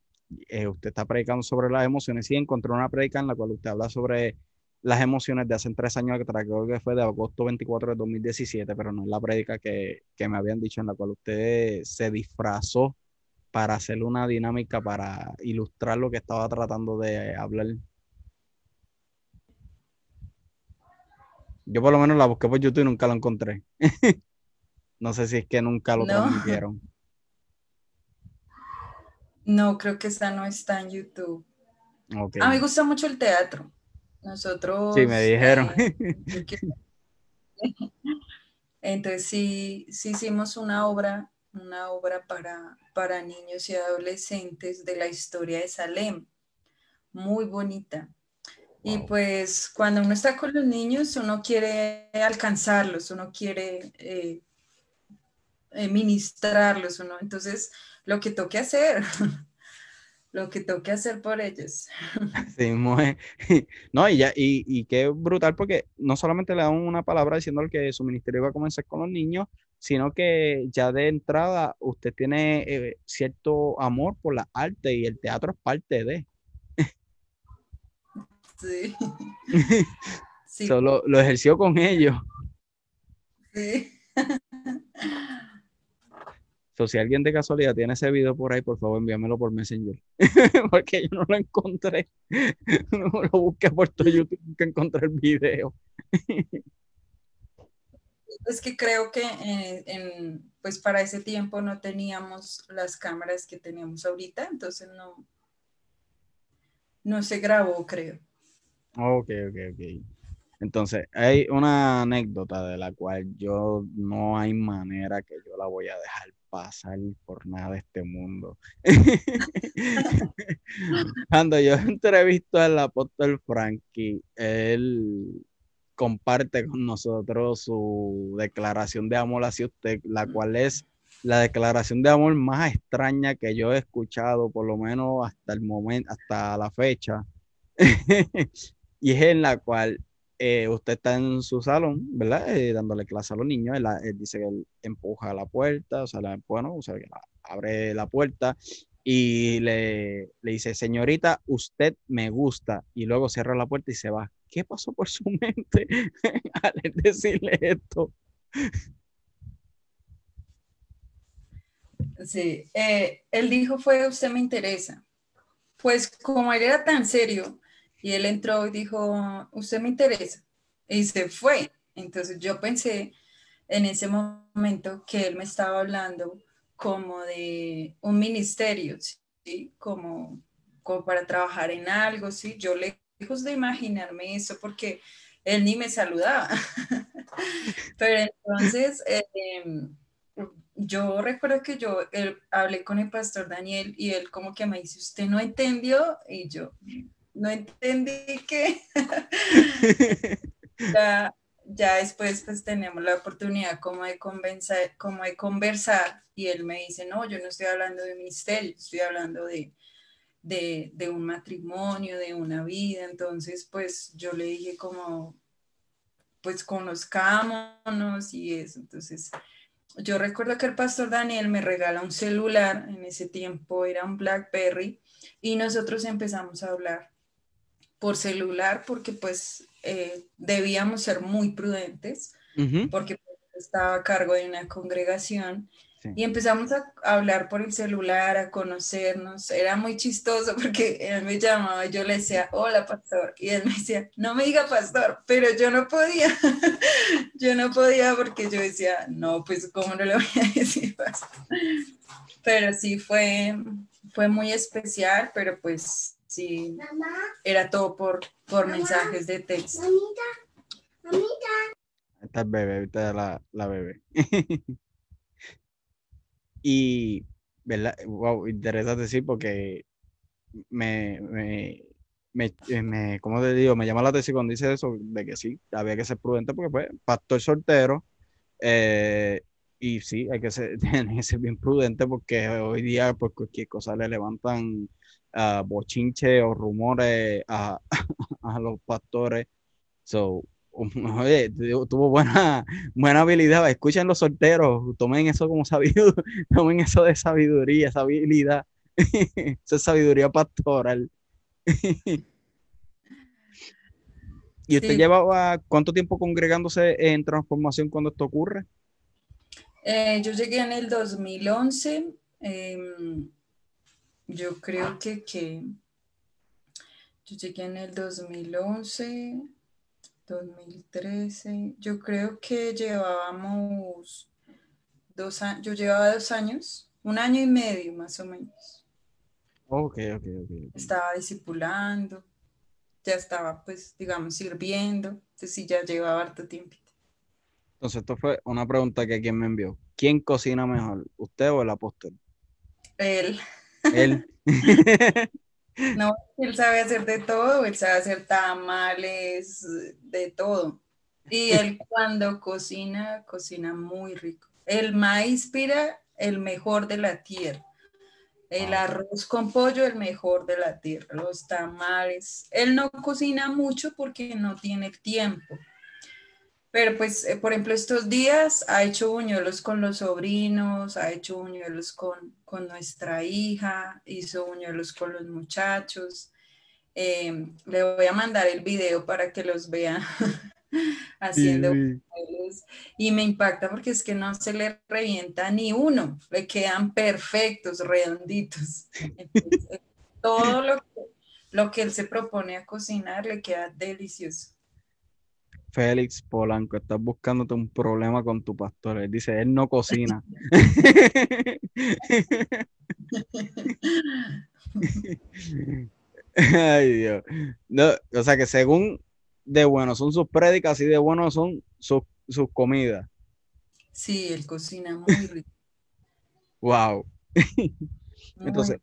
eh, usted está predicando sobre las emociones. Sí, encontró una predica en la cual usted habla sobre las emociones de hace tres años atrás, creo que fue de agosto 24 de 2017, pero no es la predica que, me habían dicho en la cual usted se disfrazó para hacer una dinámica para ilustrar lo que estaba tratando de hablar. Yo por lo menos la busqué por YouTube y nunca lo encontré. [LAUGHS] no sé si es que nunca lo transmitieron. No, creo que esa no está en YouTube. A mí me gusta mucho el teatro. Nosotros. Sí, me dijeron. Eh, [LAUGHS] entonces sí, sí hicimos una obra, una obra para, para niños y adolescentes de la historia de Salem. muy bonita. Y pues cuando uno está con los niños, uno quiere alcanzarlos, uno quiere eh, eh, ministrarlos, uno, entonces lo que toque hacer, [LAUGHS] lo que toque hacer por ellos. [LAUGHS] Sí, muy, [LAUGHS] no, y ya, y, y qué brutal porque no solamente le dan una palabra diciendo que su ministerio va a comenzar con los niños, sino que ya de entrada usted tiene eh, cierto amor por la arte y el teatro es parte de. Sí. [LAUGHS] sí. Solo lo ejerció con ellos. Sí. Si alguien de casualidad tiene ese video por ahí, por favor envíamelo por Messenger. [LAUGHS] Porque yo no lo encontré. [LAUGHS] No lo busqué por todo YouTube que encontré el video. es que creo que en, pues para ese tiempo no teníamos las cámaras que teníamos ahorita, entonces no, no se grabó, creo. Ok, ok, ok. Entonces, hay una anécdota de la cual yo no hay manera que yo la voy a dejar pasar por nada de este mundo. [LAUGHS] Cuando yo entrevisto al apóstol Frankie, él comparte con nosotros su declaración de amor hacia usted, la cual es la declaración de amor más extraña que yo he escuchado, por lo menos hasta el momento, hasta la fecha. [LAUGHS] y es en la cual eh, usted está en su salón, ¿verdad? Eh, dándole clase a los niños. Él, dice que él empuja la puerta, o sea, la, bueno, o sea, que abre la puerta y le, le, dice, señorita, usted me gusta. Y luego cierra la puerta y se va. ¿Qué pasó por su [LAUGHS] mente al decirle esto? Sí, eh, él dijo fue, usted me interesa. Pues como él era tan serio, y él entró y dijo, usted me interesa. Y se fue. Entonces yo pensé en ese momento que él me estaba hablando como de un ministerio, ¿sí? Como, como para trabajar en algo, ¿sí? Yo lejos de imaginarme eso porque él ni me saludaba. [LAUGHS] Pero entonces, em, yo recuerdo que yo hablé con el pastor Daniel y él como que me dice, ¿usted no entendió? Y yo, no entendí que [LAUGHS] ya, ya, después pues tenemos la oportunidad como de, convencer, como de conversar y él me dice, no, yo no estoy hablando de ministerio, estoy hablando de, de, de un matrimonio, de una vida, entonces pues yo le dije como, pues conozcámonos y eso, entonces yo recuerdo que el pastor Daniel me regala un celular, en ese tiempo era un BlackBerry, y nosotros empezamos a hablar por celular porque pues eh, debíamos ser muy prudentes porque pues, estaba a cargo de una congregación y empezamos a hablar por el celular, a conocernos. Era muy chistoso porque él me llamaba yo le decía, hola pastor, y él me decía, no me diga pastor, pero yo no podía, [LAUGHS] yo no podía porque yo decía, no, pues cómo no le voy a decir pastor. Pero sí fue, fue muy especial, pero pues Sí, era todo por, por mensajes de texto. Mamita, mamita. Esta es bebé, esta es la, la bebé. [LAUGHS] y, ¿verdad? Wow, interesante sí, porque me, me, me, me, ¿cómo te digo? Me llama la atención cuando dice eso, de que sí, había que ser prudente porque, pues, pastor soltero, eh, y sí, hay que ser, [LAUGHS] tiene que ser bien prudente porque hoy día, pues, cualquier cosa le levantan uh, bochinche o rumores a, [LAUGHS] a los pastores. So, [LAUGHS] oye, tuvo buena, [LAUGHS] buena habilidad. Escuchen los solteros, tomen eso como sabiduría, tomen eso de sabiduría, esa habilidad, esa sabiduría pastoral. ¿Y usted llevaba cuánto tiempo congregándose en transformación cuando esto ocurre? Eh, yo llegué en el 2011. Yo creo que, que yo llegué en el 2011, 2013, yo creo que llevábamos dos años, yo llevaba dos años, un año y medio más o menos. Ok, ok, ok. Estaba discipulando, ya estaba pues, digamos, sirviendo, entonces sí, ya llevaba harto tiempo. Entonces, esto fue una pregunta que quien me envió. ¿Quién cocina mejor, usted o el apóstol? Él. Él. [LAUGHS] No, él sabe hacer de todo, él sabe hacer tamales, de todo. Y él [LAUGHS] cuando cocina, cocina muy rico. El maíz pira el mejor de la tierra. El ah. arroz con pollo, el mejor de la tierra. Los tamales. Él no cocina mucho porque no tiene tiempo. Pero pues, eh, por ejemplo, estos días ha hecho buñuelos con los sobrinos, ha hecho buñuelos con, con nuestra hija, hizo buñuelos con los muchachos. Em, le voy a mandar el video para que los vean [LAUGHS] haciendo buñuelos. Y me impacta porque es que no se le revienta ni uno, le quedan perfectos, redonditos. [LAUGHS] todo lo que, lo que él se propone a cocinar le queda delicioso. Félix Polanco, estás buscándote un problema con tu pastor. Él dice, él no cocina. [LAUGHS] Ay, Dios. o sea que según de bueno son sus prédicas y de bueno son sus, comidas. Sí, él cocina muy rico. wow. Entonces,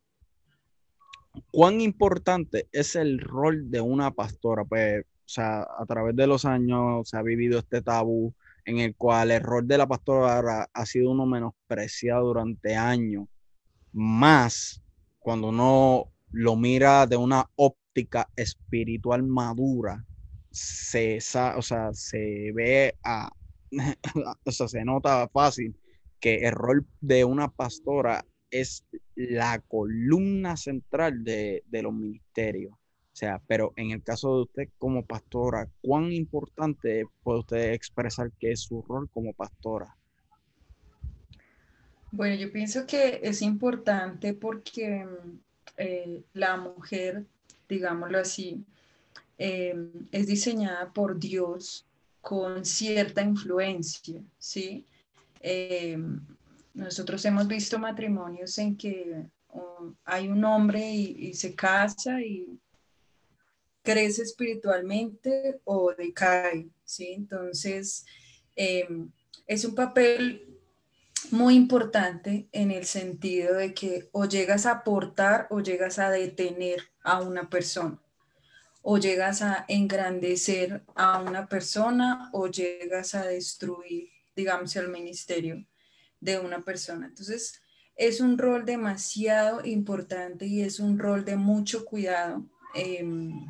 ¿cuán importante es el rol de una pastora? Pues o sea, a través de los años se ha vivido este tabú en el cual el rol de la pastora ha sido uno menospreciado durante años, más cuando uno lo mira de una óptica espiritual madura, se, o sea, se ve, a, [LAUGHS] o sea, se nota fácil que el rol de una pastora es la columna central de, de los ministerios. Sea, pero en el caso de usted como pastora, ¿cuán importante puede usted expresar que es su rol como pastora? Bueno, yo pienso que es importante porque eh, la mujer, digámoslo así, em, es diseñada por Dios con cierta influencia, ¿sí? Em, nosotros hemos visto matrimonios en que um, hay un hombre y se casa y crece espiritualmente o decae, ¿sí? Entonces, em, es un papel muy importante en el sentido de que o llegas a aportar o llegas a detener a una persona, o llegas a engrandecer a una persona o llegas a destruir, digamos, el ministerio de una persona. Entonces, es un rol demasiado importante y es un rol de mucho cuidado. Em,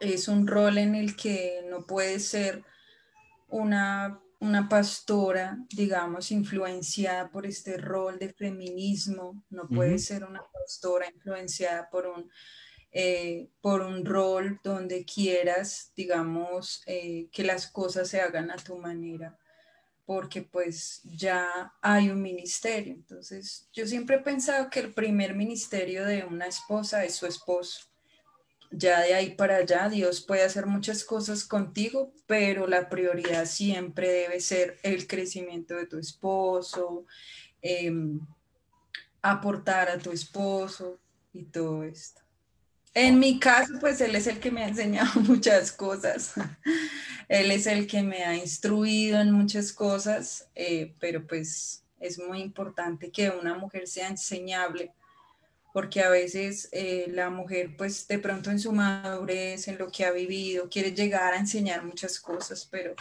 es un rol en el que no puede ser una, pastora, digamos, influenciada por este rol de feminismo, no puede ser una pastora influenciada por un, eh, por un rol donde quieras, digamos, eh, que las cosas se hagan a tu manera, porque pues ya hay un ministerio. Entonces, yo siempre he pensado que el primer ministerio de una esposa es su esposo ya de ahí para allá Dios puede hacer muchas cosas contigo, pero la prioridad siempre debe ser el crecimiento de tu esposo, em, aportar a tu esposo y todo esto. En mi caso, pues él es el que me ha enseñado [LAUGHS] muchas cosas. él es el que me ha instruido en muchas cosas, eh, pero pues es muy importante que una mujer sea enseñable porque a veces eh, la mujer pues de pronto en su madurez, en lo que ha vivido, quiere llegar a enseñar muchas cosas, pero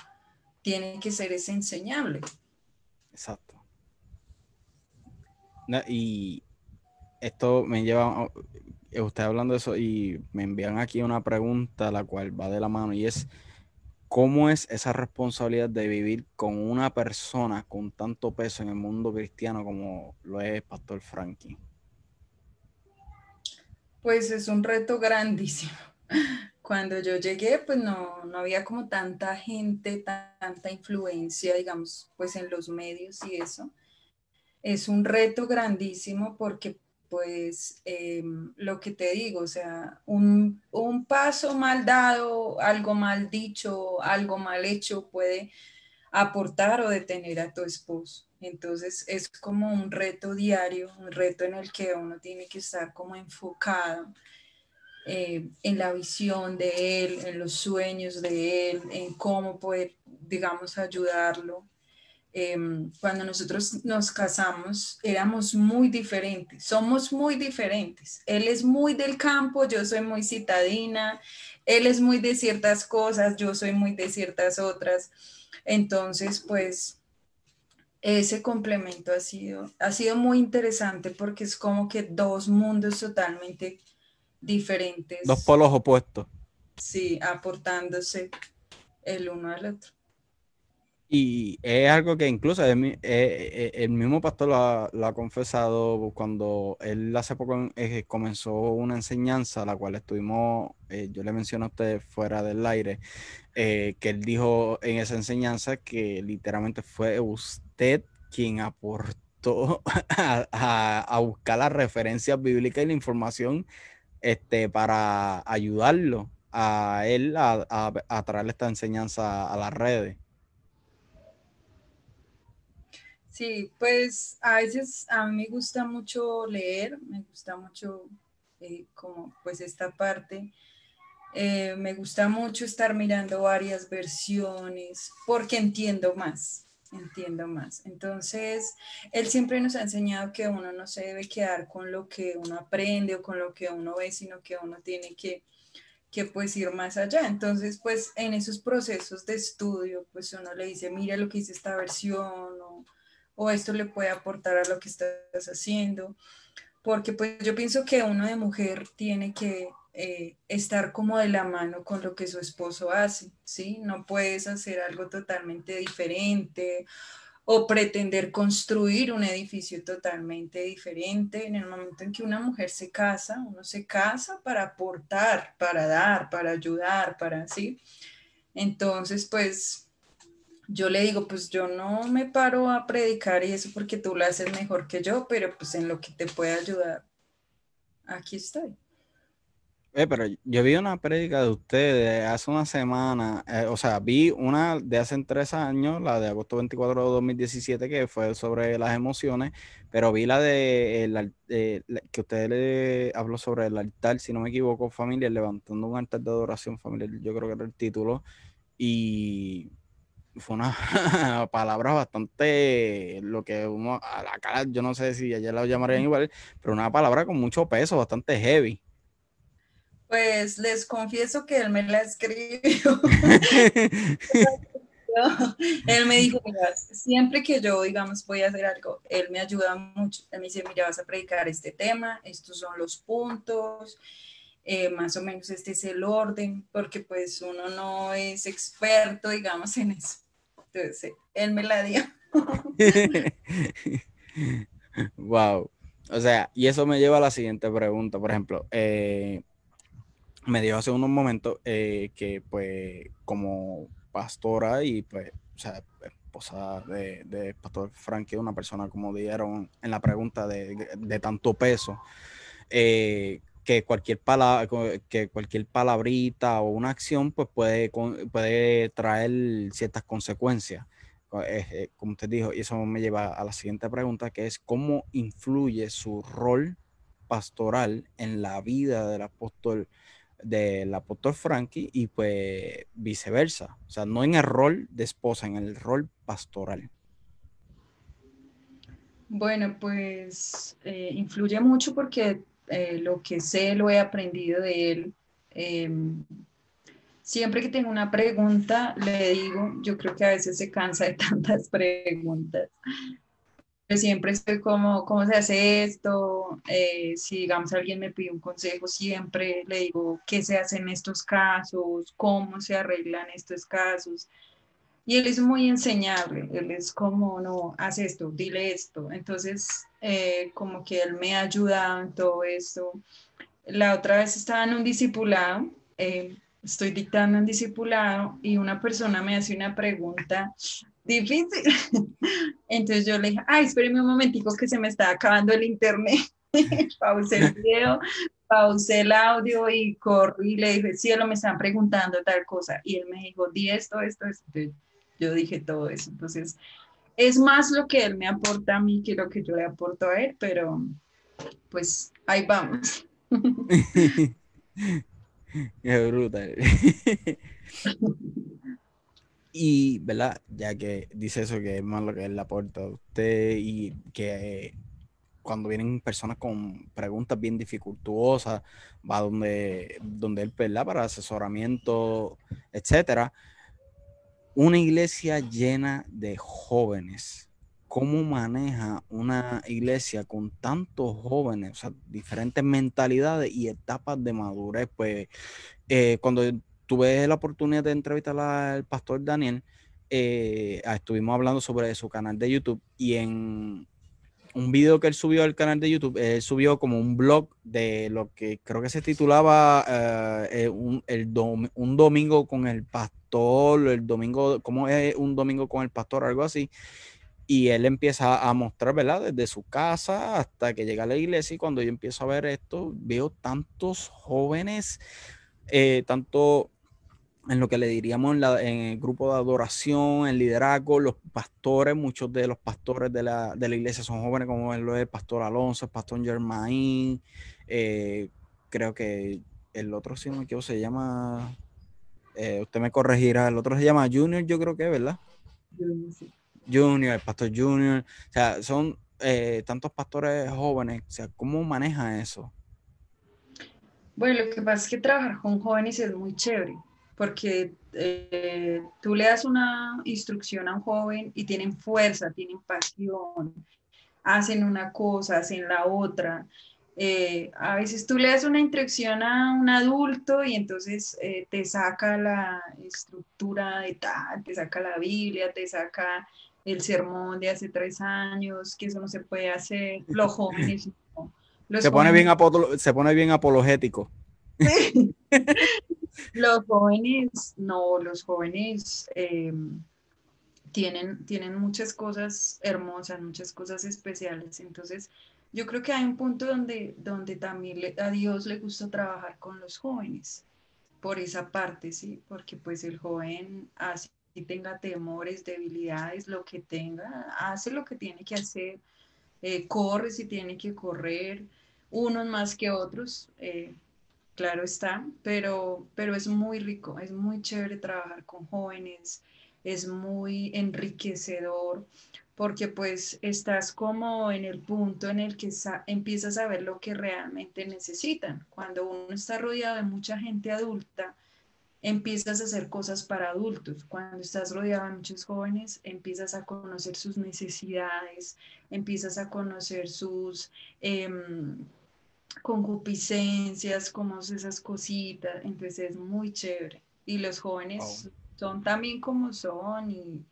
tiene que ser ese enseñable. Exacto. y esto me lleva, eh, usted hablando de eso y me envían aquí una pregunta la cual va de la mano y es, ¿cómo es esa responsabilidad de vivir con una persona con tanto peso en el mundo cristiano como lo es Pastor Frankie? Pues es un reto grandísimo. [LAUGHS] Cuando yo llegué, pues no, no había como tanta gente, tanta influencia, digamos, pues en los medios y eso. Es un reto grandísimo porque pues em, lo que te digo, o sea, un, un, paso mal dado, algo mal dicho, algo mal hecho puede aportar o detener a tu esposo. Entonces es como un reto diario, un reto en el que uno tiene que estar como enfocado eh, en la visión de él, en los sueños de él, en cómo poder, digamos, ayudarlo. Em, cuando nosotros nos casamos éramos muy diferentes, somos muy diferentes. Él es muy del campo, yo soy muy citadina, él es muy de ciertas cosas, yo soy muy de ciertas otras. Entonces, pues ese complemento ha sido, ha sido muy interesante porque es como que dos mundos totalmente diferentes. Dos polos opuestos. Sí, aportándose el uno al otro. Y es algo que incluso el, mismo pastor lo ha, confesado cuando él hace poco eh, comenzó una enseñanza, la cual estuvimos, eh, yo le mencioné a usted fuera del aire, eh, que él dijo en esa enseñanza que literalmente fue usted quien aportó [LAUGHS] a, buscar las referencias bíblicas y la información este, para ayudarlo a él a, a traerle esta enseñanza a las redes. Sí, pues a veces a mí me gusta mucho leer, me gusta mucho eh, como pues esta parte. Eh, me gusta mucho estar mirando varias versiones porque entiendo más, entiendo más. Entonces, él siempre nos ha enseñado que uno no se debe quedar con lo que uno aprende o con lo que uno ve, sino que uno tiene que, que pues ir más allá. Entonces, pues en esos procesos de estudio, pues uno le dice, mira lo que dice esta versión o o esto le puede aportar a lo que estás haciendo, porque pues yo pienso que uno de mujer tiene que eh, estar como de la mano con lo que su esposo hace, ¿sí? No puedes hacer algo totalmente diferente o pretender construir un edificio totalmente diferente. En el momento en que una mujer se casa, uno se casa para aportar, para dar, para ayudar, para así. Entonces, pues yo le digo, pues yo no me paro a predicar y eso porque tú lo haces mejor que yo, pero pues en lo que te puede ayudar, aquí estoy. Eh, pero yo vi una prédica de ustedes hace una semana, eh, o sea, vi una de hace tres años, la de agosto 24 de 2017, que fue sobre las emociones, pero vi la de que usted le habló sobre el altar, si no me equivoco, familia, levantando un altar de adoración familiar, yo creo que era el título, y fue una [LAUGHS] palabra bastante, lo que uno, a la cara, yo no sé si ayer la llamarían igual, pero una palabra con mucho peso, bastante heavy. Pues les confieso que él me la escribió. [LAUGHS] [LAUGHS] él me dijo, mira, siempre que yo, digamos, voy a hacer algo, él me ayuda mucho. Él me dice, mira, vas a predicar este tema, estos son los puntos, eh, más o menos este es el orden, porque pues uno no es experto, digamos, en eso. Entonces, él me la dio. [LAUGHS] wow. O sea, y eso me lleva a la siguiente pregunta. Por ejemplo, eh, me dijo hace unos momentos eh, que, pues, como pastora y, pues, o sea, esposa de, de Pastor Frankie, una persona, como dijeron en la pregunta, de, de tanto peso, eh, que cualquier palabra, que cualquier palabrita o una acción pues puede, puede traer ciertas consecuencias. Eh, como usted dijo, y eso me lleva a la siguiente pregunta, que es cómo influye su rol pastoral en la vida del apóstol, del apóstol Frankie y pues viceversa. O sea, no en el rol de esposa, en el rol pastoral. Bueno, pues eh, influye mucho porque eh, lo que sé lo he aprendido de él. Em, siempre que tengo una pregunta, le digo, yo creo que a veces se cansa de [LAUGHS] tantas preguntas. Pero siempre estoy como, ¿cómo se hace esto? Eh, si digamos alguien me pide un consejo, siempre le digo, ¿qué se hace en estos casos? ¿Cómo se arreglan estos casos? Y él es muy enseñable, él es como, no, haz esto, dile esto. Entonces, eh, como que él me ha ayudado en todo esto. La otra vez estaba en un discipulado, eh, estoy dictando un discipulado y una persona me hace una pregunta difícil. [LAUGHS] Entonces yo le dije, ay, espéreme un momentico que se me está acabando el internet. [LAUGHS] pausé el video, pausé el audio y corrí y le dije, cielo, me están preguntando tal cosa. Y él me dijo, di esto, esto, esto yo dije todo eso. Entonces, es más lo que él me aporta a mí que lo que yo le aporto a él, pero pues ahí vamos. [LAUGHS] Qué brutal. Y, ¿verdad? Ya que dice eso, que es más lo que él le aporta a usted y que cuando vienen personas con preguntas bien dificultuosas, va donde, donde él, ¿verdad? Para asesoramiento, etcétera. Una iglesia llena de jóvenes. ¿Cómo maneja una iglesia con tantos jóvenes, o sea, diferentes mentalidades y etapas de madurez? Pues eh, cuando tuve la oportunidad de entrevistar al pastor Daniel, eh, estuvimos hablando sobre su canal de YouTube y en un video que él subió al canal de YouTube, él subió como un blog de lo que creo que se titulaba eh, eh, un, el un domingo con el pastor, el domingo, ¿cómo es un domingo con el pastor? Algo así. Y él empieza a mostrar, ¿verdad? Desde su casa hasta que llega a la iglesia. Y cuando yo empiezo a ver esto, veo tantos jóvenes, tanto en lo que le diríamos en, el grupo de adoración, en liderazgo, los pastores, muchos de los pastores de la, iglesia son jóvenes, como lo es el pastor Alonso, el pastor Germain, eh, creo que el otro, si no me equivoco, se llama, eh, usted me corregirá, el otro se llama Junior, yo creo que ¿verdad? Junior, el pastor Junior, o sea, son eh, tantos pastores jóvenes, o sea, ¿cómo maneja eso? Bueno, lo que pasa es que trabajar con jóvenes es muy chévere porque eh, tú le das una instrucción a un joven y tienen fuerza, tienen pasión, hacen una cosa, hacen la otra. Eh, a veces tú le das una instrucción a un adulto y entonces eh, te saca la estructura de tal, te saca la Biblia, te saca el sermón de hace tres años, que eso no se puede hacer. Los [LAUGHS] jóvenes se, pone bien se pone bien apologético. Los jóvenes, no, los jóvenes eh, tienen, tienen muchas cosas hermosas, muchas cosas especiales. Entonces, yo creo que hay un punto donde, donde también a Dios le gusta trabajar con los jóvenes, por esa parte, ¿sí? Porque pues el joven, así tenga temores, debilidades, lo que tenga, hace lo que tiene que hacer, eh, corre si tiene que correr, unos más que otros. Eh, claro está, pero, pero es muy rico, es muy chévere trabajar con jóvenes, es muy enriquecedor, porque pues estás como en el punto en el que empiezas a ver lo que realmente necesitan. Cuando uno está rodeado de mucha gente adulta, empiezas a hacer cosas para adultos. Cuando estás rodeado de muchos jóvenes, empiezas a conocer sus necesidades, empiezas a conocer sus... Em, concupiscencias, como esas cositas, entonces es muy chévere. Y los jóvenes son también como son y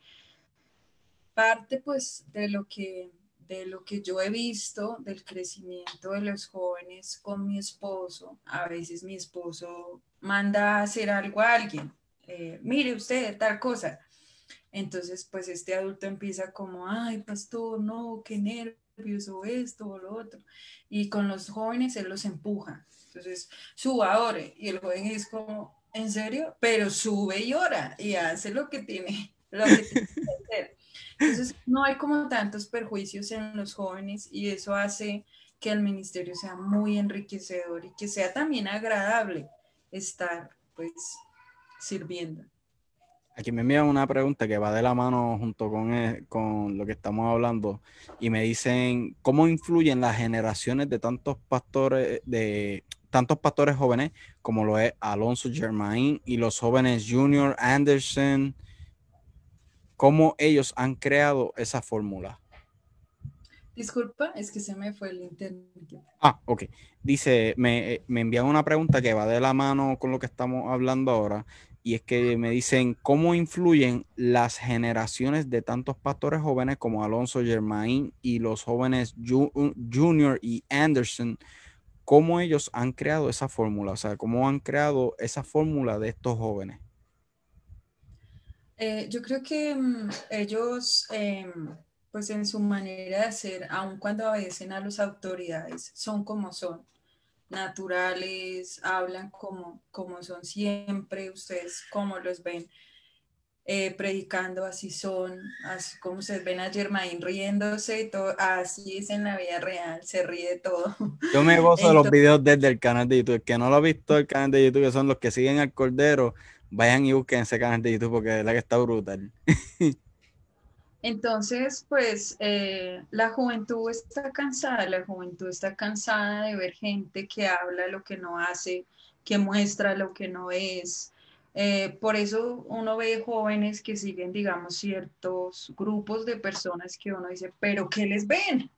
parte pues de lo que de lo que yo he visto del crecimiento de los jóvenes con mi esposo, a veces mi esposo manda a hacer algo a alguien, eh, mire usted tal cosa, entonces pues este adulto empieza como, ay pastor, no, qué nervio o esto o lo otro. Y con los jóvenes él los empuja. Entonces, suba, ahora Y el joven es como, ¿en serio? Pero sube y ora y hace lo que tiene, lo que, tiene que hacer. Entonces, no hay como tantos perjuicios en los jóvenes y eso hace que el ministerio sea muy enriquecedor y que sea también agradable estar pues sirviendo. Aquí me envían una pregunta que va de la mano junto con, eh, con lo que estamos hablando y me dicen cómo influyen las generaciones de tantos pastores, de tantos pastores jóvenes como lo es Alonso Germain y los jóvenes Junior Anderson, cómo ellos han creado esa fórmula. Disculpa, es que se me fue el internet. Ah, ok. Dice, me, eh, me envían una pregunta que va de la mano con lo que estamos hablando ahora y es que me dicen cómo influyen las generaciones de tantos pastores jóvenes como Alonso Germain y los jóvenes Junior y Anderson, cómo ellos han creado esa fórmula, o sea, cómo han creado esa fórmula de estos jóvenes. Eh, yo creo que mm, ellos, em, pues en su manera de ser, aun cuando obedecen a las autoridades, son como son naturales, hablan como, como son siempre, ustedes como los ven eh, predicando, así son, así como ustedes ven a Germain riéndose, y todo, así es en la vida real, se ríe todo. [LAUGHS] Yo me gozo de los videos desde el canal de YouTube, que no lo ha visto el canal de YouTube, que son los que siguen al Cordero, vayan y busquen ese canal de YouTube porque es la que está brutal. [LAUGHS] Entonces, pues eh, la juventud está cansada, la juventud está cansada de ver gente que habla lo que no hace, que muestra lo que no es. Eh, por eso uno ve jóvenes que siguen, digamos, ciertos grupos de personas que uno dice, pero ¿qué les ven?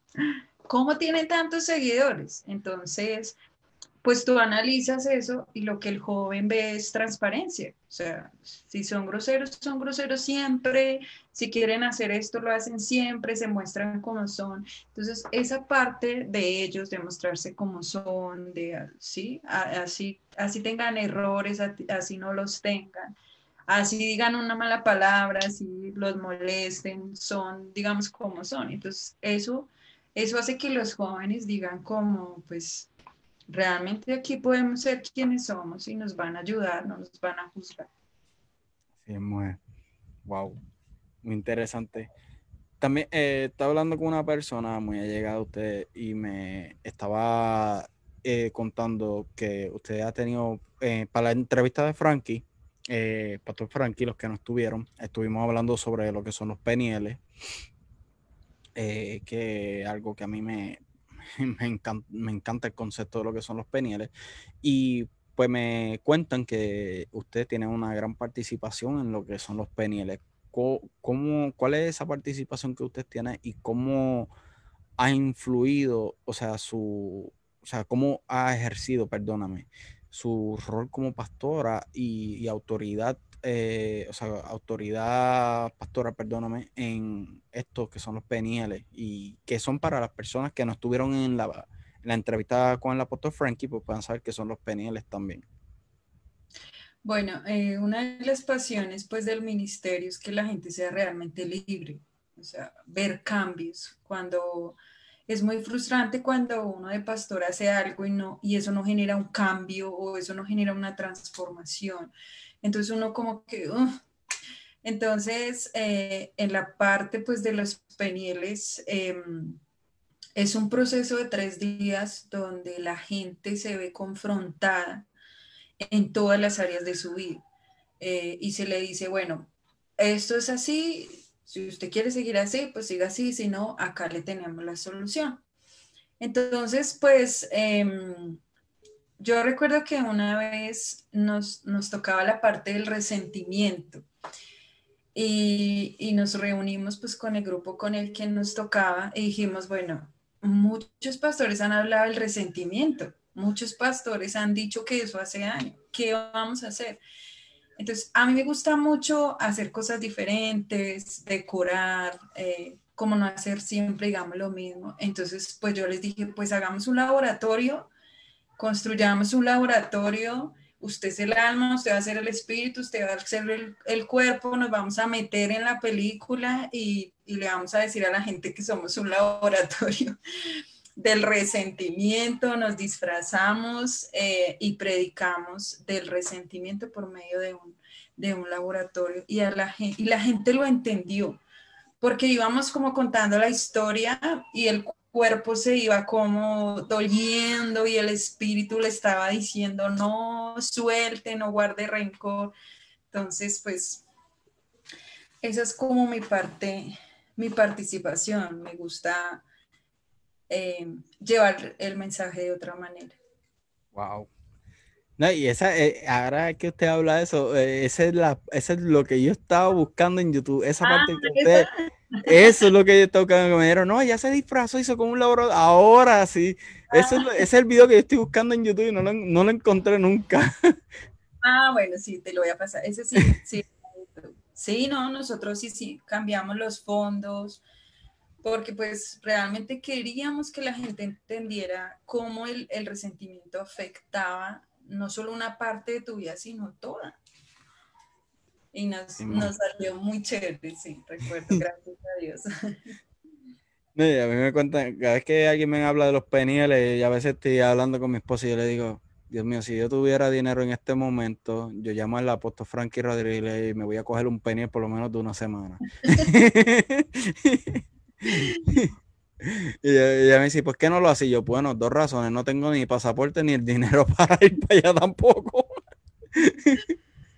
¿Cómo tienen tantos seguidores? Entonces, pues tú analizas eso y lo que el joven ve es transparencia. O sea, si son groseros, son groseros siempre, si quieren hacer esto, lo hacen siempre, se muestran como son. Entonces, esa parte de ellos, de mostrarse como son, de, ¿sí? Así, así tengan errores, así no los tengan, así digan una mala palabra, así los molesten, son, digamos, como son. Entonces, eso, eso hace que los jóvenes digan como, pues, realmente aquí podemos ser quienes somos y nos van a ayudar, no nos van a juzgar. Sí, muy, wow, muy interesante. También eh, estaba hablando con una persona muy allegada a usted y me estaba eh, contando que usted ha tenido, eh, para la entrevista de Frankie, Pastor Frankie, los que no estuvieron, estuvimos hablando sobre lo que son los PNL, que algo que a mí me, [LAUGHS] me, encanta, el concepto de lo que son los penieles. Y pues me cuentan que ustedes tienen una gran participación en lo que son los penieles. ¿Cómo, ¿Cuál es esa participación que usted tiene y cómo ha influido, o sea, su, o sea, cómo ha ejercido, perdóname, su rol como pastora y autoridad eh, o sea, autoridad pastora, perdóname, en estos que son los PNL y que son para las personas que no estuvieron en la, la entrevista con el apóstol Frankie, pues puedan saber que son los PNL también. Bueno, eh, una de las pasiones pues del ministerio es que la gente sea realmente libre, o sea, ver cambios. Cuando es muy frustrante cuando uno de pastor hace algo y no y eso no genera un cambio o eso no genera una transformación. Entonces uno como que, entonces eh, en la parte pues de los penieles em, es un proceso de tres días donde la gente se ve confrontada en todas las áreas de su vida eh, y se le dice, bueno, esto es así, si usted quiere seguir así, pues siga así, si no, acá le tenemos la solución. Entonces, pues... Em, yo recuerdo que una vez nos, tocaba la parte del resentimiento y, nos reunimos pues con el grupo con el que nos tocaba y dijimos, bueno, muchos pastores han hablado del resentimiento, muchos pastores han dicho que eso hace daño, ¿qué vamos a hacer? Entonces, a mí me gusta mucho hacer cosas diferentes, decorar, eh, como no hacer siempre, digamos, lo mismo. Entonces, pues yo les dije, pues hagamos un laboratorio construyamos un laboratorio, usted es el alma, usted va a ser el espíritu, usted va a ser el, cuerpo, nos vamos a meter en la película y, le vamos a decir a la gente que somos un [LAUGHS] laboratorio del resentimiento, nos disfrazamos eh, y predicamos del resentimiento por medio de un, de un laboratorio. Y, a la, y la gente lo entendió porque íbamos como contando la historia y el cuerpo se iba como doliendo y el espíritu le estaba diciendo, no suelte, no guarde rencor. Entonces, pues, esa es como mi parte, mi participación. Me gusta eh, llevar el mensaje de otra manera. Wow. No, y esa, eh, ahora que usted habla de eso, eh, esa es la, es lo que yo estaba buscando en YouTube, esa ah, parte que usted, eso es lo que yo estaba buscando, me dijeron, no, ya se disfrazó, hizo como un laboratorio, ahora sí, ese es el video que yo estoy buscando en YouTube y no lo, no lo encontré nunca. Ah, bueno, sí, te lo voy a pasar, ese sí, sí, sí, no, nosotros sí, sí, cambiamos los fondos, porque pues realmente queríamos que la gente entendiera cómo el, el resentimiento afectaba no solo una parte de tu vida, sino toda. Y nos, salió muy chévere, sí, recuerdo, [LAUGHS] gracias a Dios. [LAUGHS] a mí me cuentan, cada vez que alguien me habla de los penieles, y a veces estoy hablando con mi esposa y yo le digo, Dios mío, si yo tuviera dinero en este momento, yo llamo al apóstol Frankie Rodríguez y me voy a coger un peniel por lo menos de una semana. [LAUGHS] Y ella, me dice, ¿por qué no lo hace? yo, bueno, dos razones, no tengo ni pasaporte ni el dinero para ir para allá tampoco.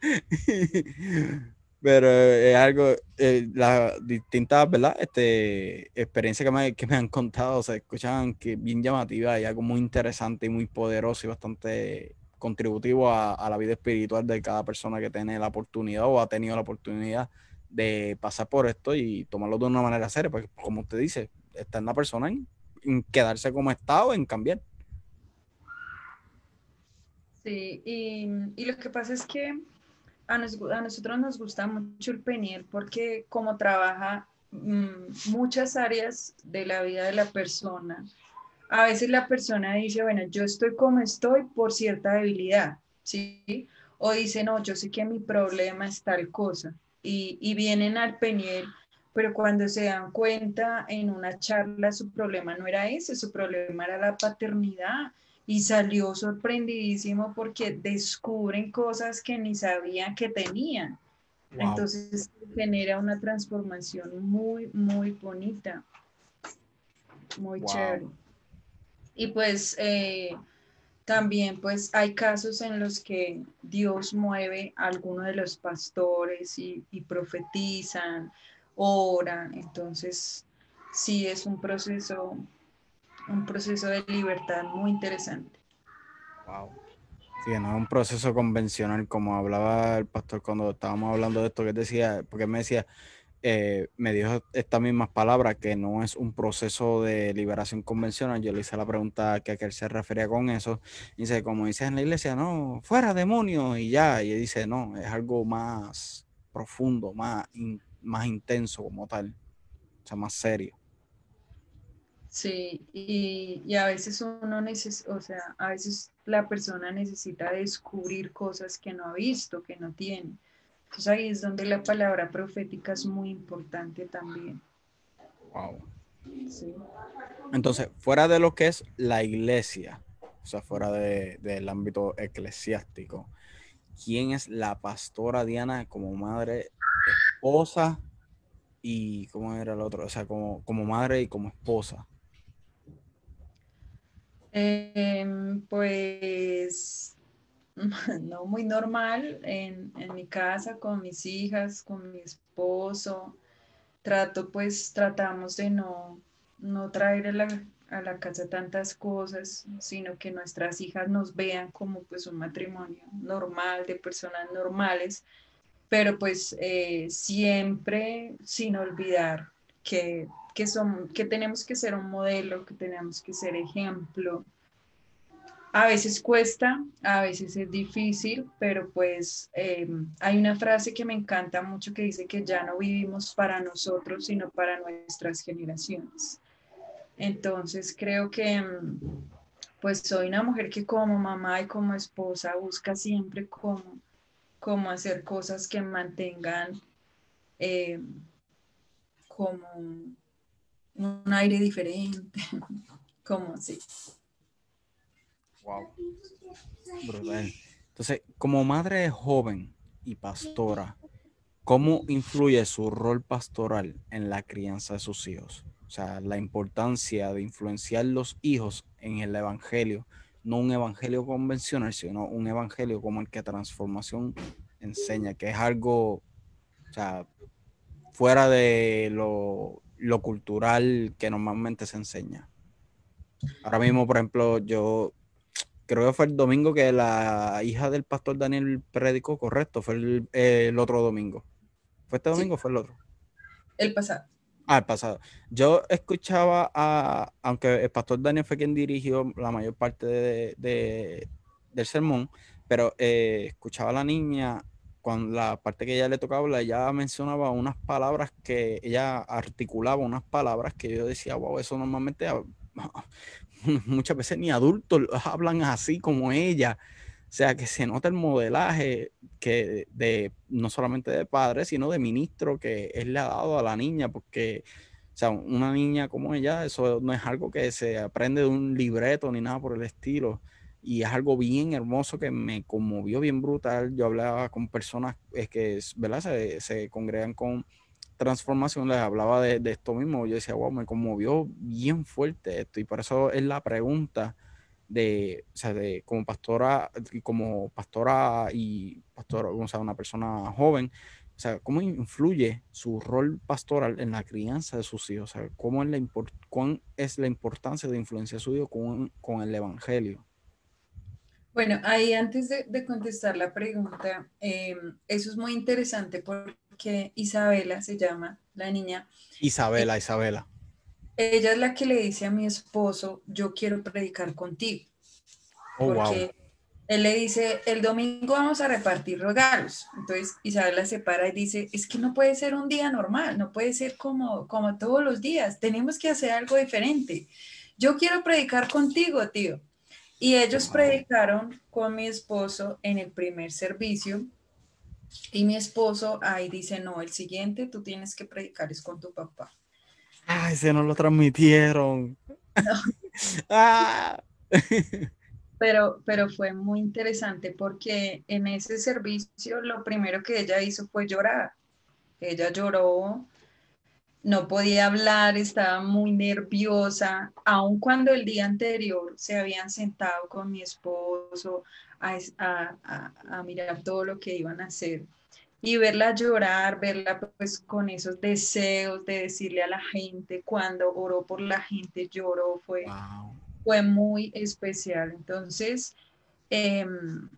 [LAUGHS] Pero es algo, eh, las distintas, ¿verdad? Este, experiencias que me, que me han contado se escuchan que bien llamativas y algo muy interesante y muy poderoso y bastante contributivo a, a, la vida espiritual de cada persona que tiene la oportunidad o ha tenido la oportunidad de pasar por esto y tomarlo de una manera seria, porque como usted dice, está en la persona en, quedarse como está o en cambiar. Sí, y, y, lo que pasa es que a, a, nosotros nos gusta mucho el Peniel porque como trabaja mmm, muchas áreas de la vida de la persona, a veces la persona dice, bueno, yo estoy como estoy por cierta debilidad, ¿sí? O dice, no, yo sé que mi problema es tal cosa y, vienen al Peniel, pero cuando se dan cuenta en una charla su problema no era ese, su problema era la paternidad y salió sorprendidísimo porque descubren cosas que ni sabían que tenían. Entonces genera una transformación muy, muy bonita, muy chévere. Y pues eh, también pues hay casos en los que Dios mueve a alguno de los pastores y, profetizan, oran, entonces sí es un proceso, un proceso de libertad muy interesante. Wow. Sí, no es un proceso convencional como hablaba el pastor cuando estábamos hablando de esto que decía, porque me decía, eh, me dijo estas mismas palabras, que no es un proceso de liberación convencional. Yo le hice la pregunta que a qué se refería con eso. Y dice, como dice en la iglesia, no, fuera demonio y ya. Y él dice, no, es algo más profundo, más, más intenso como tal, o sea, más serio. Sí, y, y a veces uno necesita, o sea, a veces la persona necesita descubrir cosas que no ha visto, que no tiene entonces ahí es donde la palabra profética es muy importante también. Wow. Entonces, fuera de lo que es la iglesia, o sea, fuera del ámbito eclesiástico, ¿quién es la pastora Diana como madre, esposa y cómo era el otro? O sea, como, como madre y como esposa. Em, pues [LAUGHS] no muy normal en, mi casa con mis hijas, con mi esposo. Trato, pues tratamos de no, no traer a la, a la casa tantas cosas, sino que nuestras hijas nos vean como pues un matrimonio normal, de personas normales, pero pues eh, siempre sin olvidar que, que, son, que tenemos que ser un modelo, que tenemos que ser ejemplo, a veces cuesta, a veces es difícil, pero pues eh, hay una frase que me encanta mucho que dice que ya no vivimos para nosotros, sino para nuestras generaciones. Entonces creo que mm, pues soy una mujer que como mamá y como esposa busca siempre cómo, cómo hacer cosas que mantengan eh, como un aire diferente, [LAUGHS] como así. Wow. Brutal. Entonces, como madre joven y pastora, ¿cómo influye su rol pastoral en la crianza de sus hijos? O sea, la importancia de influenciar los hijos en el evangelio, no un evangelio convencional, sino un evangelio como el que transformación enseña, que es algo, o sea, fuera de lo, lo cultural que normalmente se enseña. Ahora mismo, por ejemplo, yo creo que fue el domingo que la hija del pastor Daniel predicó, correcto, fue el, otro domingo. ¿Fue este domingo o fue el otro? El pasado. Ah, el pasado. Yo escuchaba a, aunque el pastor Daniel fue quien dirigió la mayor parte de, del sermón, pero eh, escuchaba a la niña, cuando la parte que ella le tocaba, ella mencionaba unas palabras que ella articulaba, unas palabras que yo decía, wow, eso normalmente [LAUGHS] muchas veces ni adultos [LAUGHS] hablan así como ella. O sea, que se nota el modelaje que de no solamente de padre, sino de ministro que él le ha dado a la niña, porque, o sea, una niña como ella, eso no es algo que se aprende de un libreto ni nada por el estilo. Y es algo bien hermoso que me conmovió bien brutal. Yo hablaba con personas es que, ¿verdad? Se, congregan con transformación les hablaba de, esto mismo. Yo decía, wow, me conmovió bien fuerte esto. Y por eso es la pregunta de, o sea, de como pastora, como pastora y pastora, o sea, una persona joven, o sea, cómo influye su rol pastoral en la crianza de sus hijos, o sea, cómo es la, cuán es la importancia de influenciar a su hijo con, con el evangelio. Bueno, ahí antes de, contestar la pregunta, em, eso es muy interesante porque Isabela se llama la niña. Isabela, Isabela. Ella es la que le dice a mi esposo, yo quiero predicar contigo. Oh, porque él le dice, el domingo vamos a repartir regalos. Entonces Isabela se para y dice, es que no puede ser un día normal, no puede ser como, como todos los días, tenemos que hacer algo diferente. Yo quiero predicar contigo, tío. Y ellos predicaron con mi esposo en el primer servicio. Y mi esposo ahí dice, no, el siguiente tú tienes que predicar es con tu papá. Ay, se nos lo transmitieron. [LAUGHS] Ah. pero, pero fue muy interesante porque en ese servicio lo primero que ella hizo fue llorar. Ella lloró no podía hablar, estaba muy nerviosa, aun cuando el día anterior se habían sentado con mi esposo a, mirar todo lo que iban a hacer y verla llorar, verla pues con esos deseos de decirle a la gente, cuando oró por la gente, lloró, fue, fue muy especial. Entonces, em,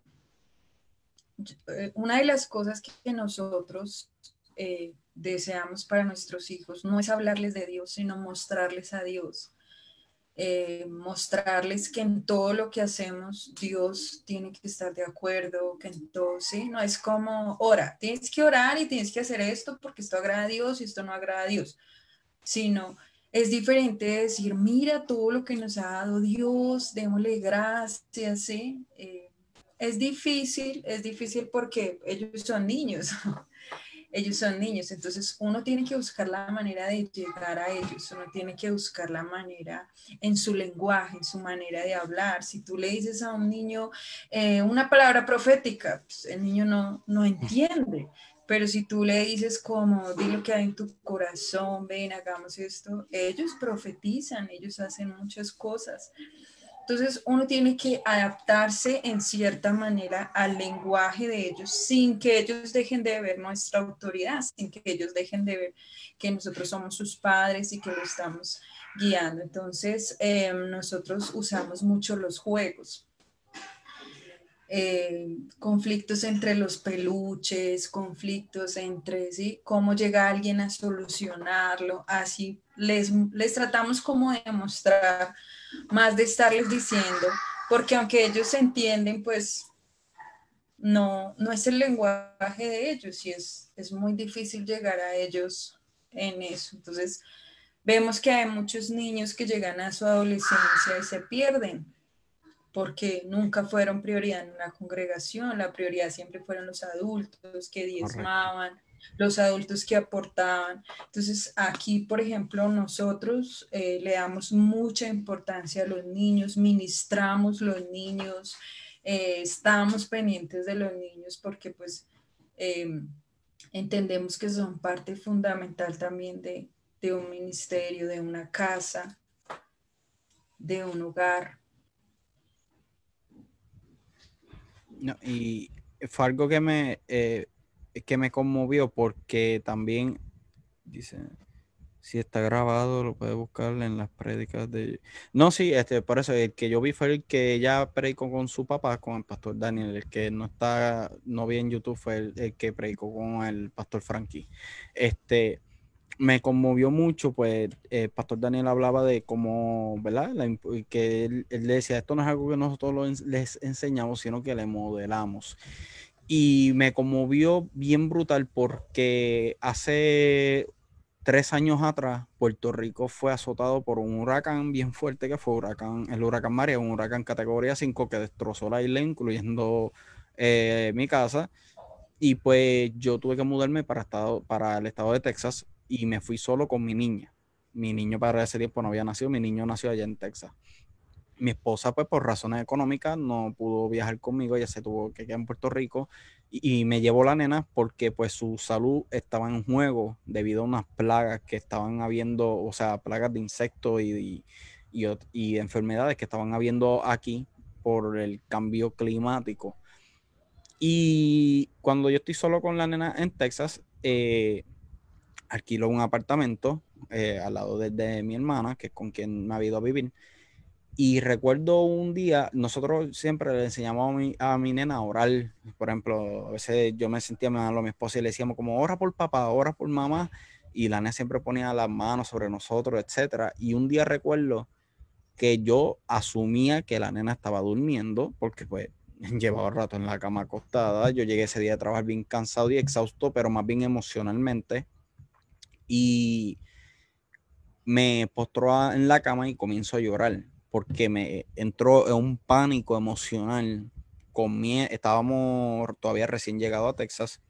eh, una de las cosas que nosotros eh, deseamos para nuestros hijos no es hablarles de Dios, sino mostrarles a Dios. Eh, mostrarles que en todo lo que hacemos Dios tiene que estar de acuerdo, que en todo, ¿sí? No es como, ora, tienes que orar y tienes que hacer esto porque esto agrada a Dios y esto no agrada a Dios, sino es diferente decir, mira todo lo que nos ha dado Dios, démosle gracias, ¿sí? Eh, es difícil, es difícil porque ellos son niños, [LAUGHS] ellos son niños, entonces uno tiene que buscar la manera de llegar a ellos, uno tiene que buscar la manera en su lenguaje, en su manera de hablar. Si tú le dices a un niño eh, una palabra profética, pues, el niño no, no entiende, pero si tú le dices como, di lo que hay en tu corazón, ven, hagamos esto, ellos profetizan, ellos hacen muchas cosas. Entonces uno tiene que adaptarse en cierta manera al lenguaje de ellos sin que ellos dejen de ver nuestra autoridad, sin que ellos dejen de ver que nosotros somos sus padres y que lo estamos guiando. Entonces em, nosotros usamos mucho los juegos. Eh, conflictos entre los peluches, conflictos entre, ¿sí? Cómo llega alguien a solucionarlo, así les, les tratamos como de mostrar más de estarles diciendo, porque aunque ellos entienden, pues no, no es el lenguaje de ellos y es, es muy difícil llegar a ellos en eso. Entonces, vemos que hay muchos niños que llegan a su adolescencia y se pierden porque nunca fueron prioridad en una congregación, la prioridad siempre fueron los adultos que diezmaban, los adultos que aportaban. Entonces, aquí, por ejemplo, nosotros eh, le damos mucha importancia a los niños, ministramos los niños, eh, estamos pendientes de los niños porque pues em, entendemos que son parte fundamental también de, de un ministerio, de una casa, de un hogar. No, y fue algo que me, eh, que me conmovió porque también dice si está grabado lo puede buscar en las prédicas de no sí este por eso el que yo vi fue el que ella predicó con su papá con el pastor Daniel el que no está no vi en YouTube fue el, que predicó con el pastor Frankie. Este me conmovió mucho, pues el pastor Daniel hablaba de cómo, ¿verdad? que él, él, decía, esto no es algo que nosotros les enseñamos, sino que le modelamos y me conmovió bien brutal porque hace tres años atrás Puerto Rico fue azotado por un huracán bien fuerte que fue huracán, el huracán María, un huracán categoría 5 que destrozó la isla, incluyendo eh, mi casa. Y pues yo tuve que mudarme para, estado, para el estado de Texas y me fui solo con mi niña. Mi niño para ese tiempo no había nacido, mi niño nació allá en Texas mi esposa, pues por razones económicas, no pudo viajar conmigo, ella se tuvo que quedar en Puerto Rico y, me llevó la nena porque pues su salud estaba en juego debido a unas plagas que estaban habiendo, o sea, plagas de insectos y, y, y enfermedades que estaban habiendo aquí por el cambio climático. Y cuando yo estoy solo con la nena en Texas, eh, alquilo un apartamento eh, al lado de, mi hermana, que es con quien me ha ido a vivir. Y recuerdo un día, nosotros siempre le enseñamos a mi, a mi nena a orar. Por ejemplo, a veces yo me sentía mal a mi esposa y le decíamos como, ora por papá, ora por mamá. Y la nena siempre ponía las manos sobre nosotros, etcétera. Y un día recuerdo que yo asumía que la nena estaba durmiendo, porque pues [LAUGHS] llevaba rato en la cama acostada. Yo llegué ese día a trabajar bien cansado y exhausto, pero más bien emocionalmente. Y me postró en la cama y comienzo a llorar porque me entró en un pánico emocional. Con mi, estábamos todavía recién llegado a Texas,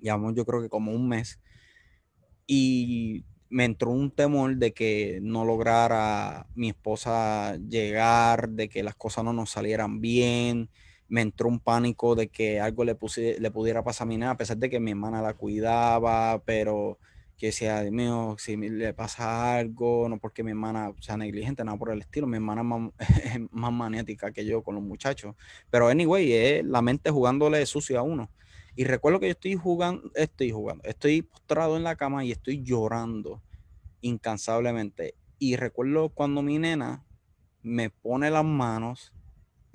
llevamos yo creo que como un mes, y me entró un temor de que no lograra mi esposa llegar, de que las cosas no nos salieran bien, me entró un pánico de que algo le, le pudiera pasar a mi nena, a pesar de que mi hermana la cuidaba, pero que sea, Dios mío, si le pasa algo, no porque mi hermana sea negligente, nada por el estilo, mi hermana es más, [LAUGHS] magnética que yo con los muchachos, pero anyway, es la mente jugándole sucio a uno. Y recuerdo que yo estoy jugando, estoy jugando, estoy postrado en la cama y estoy llorando incansablemente. Y recuerdo cuando mi nena me pone las manos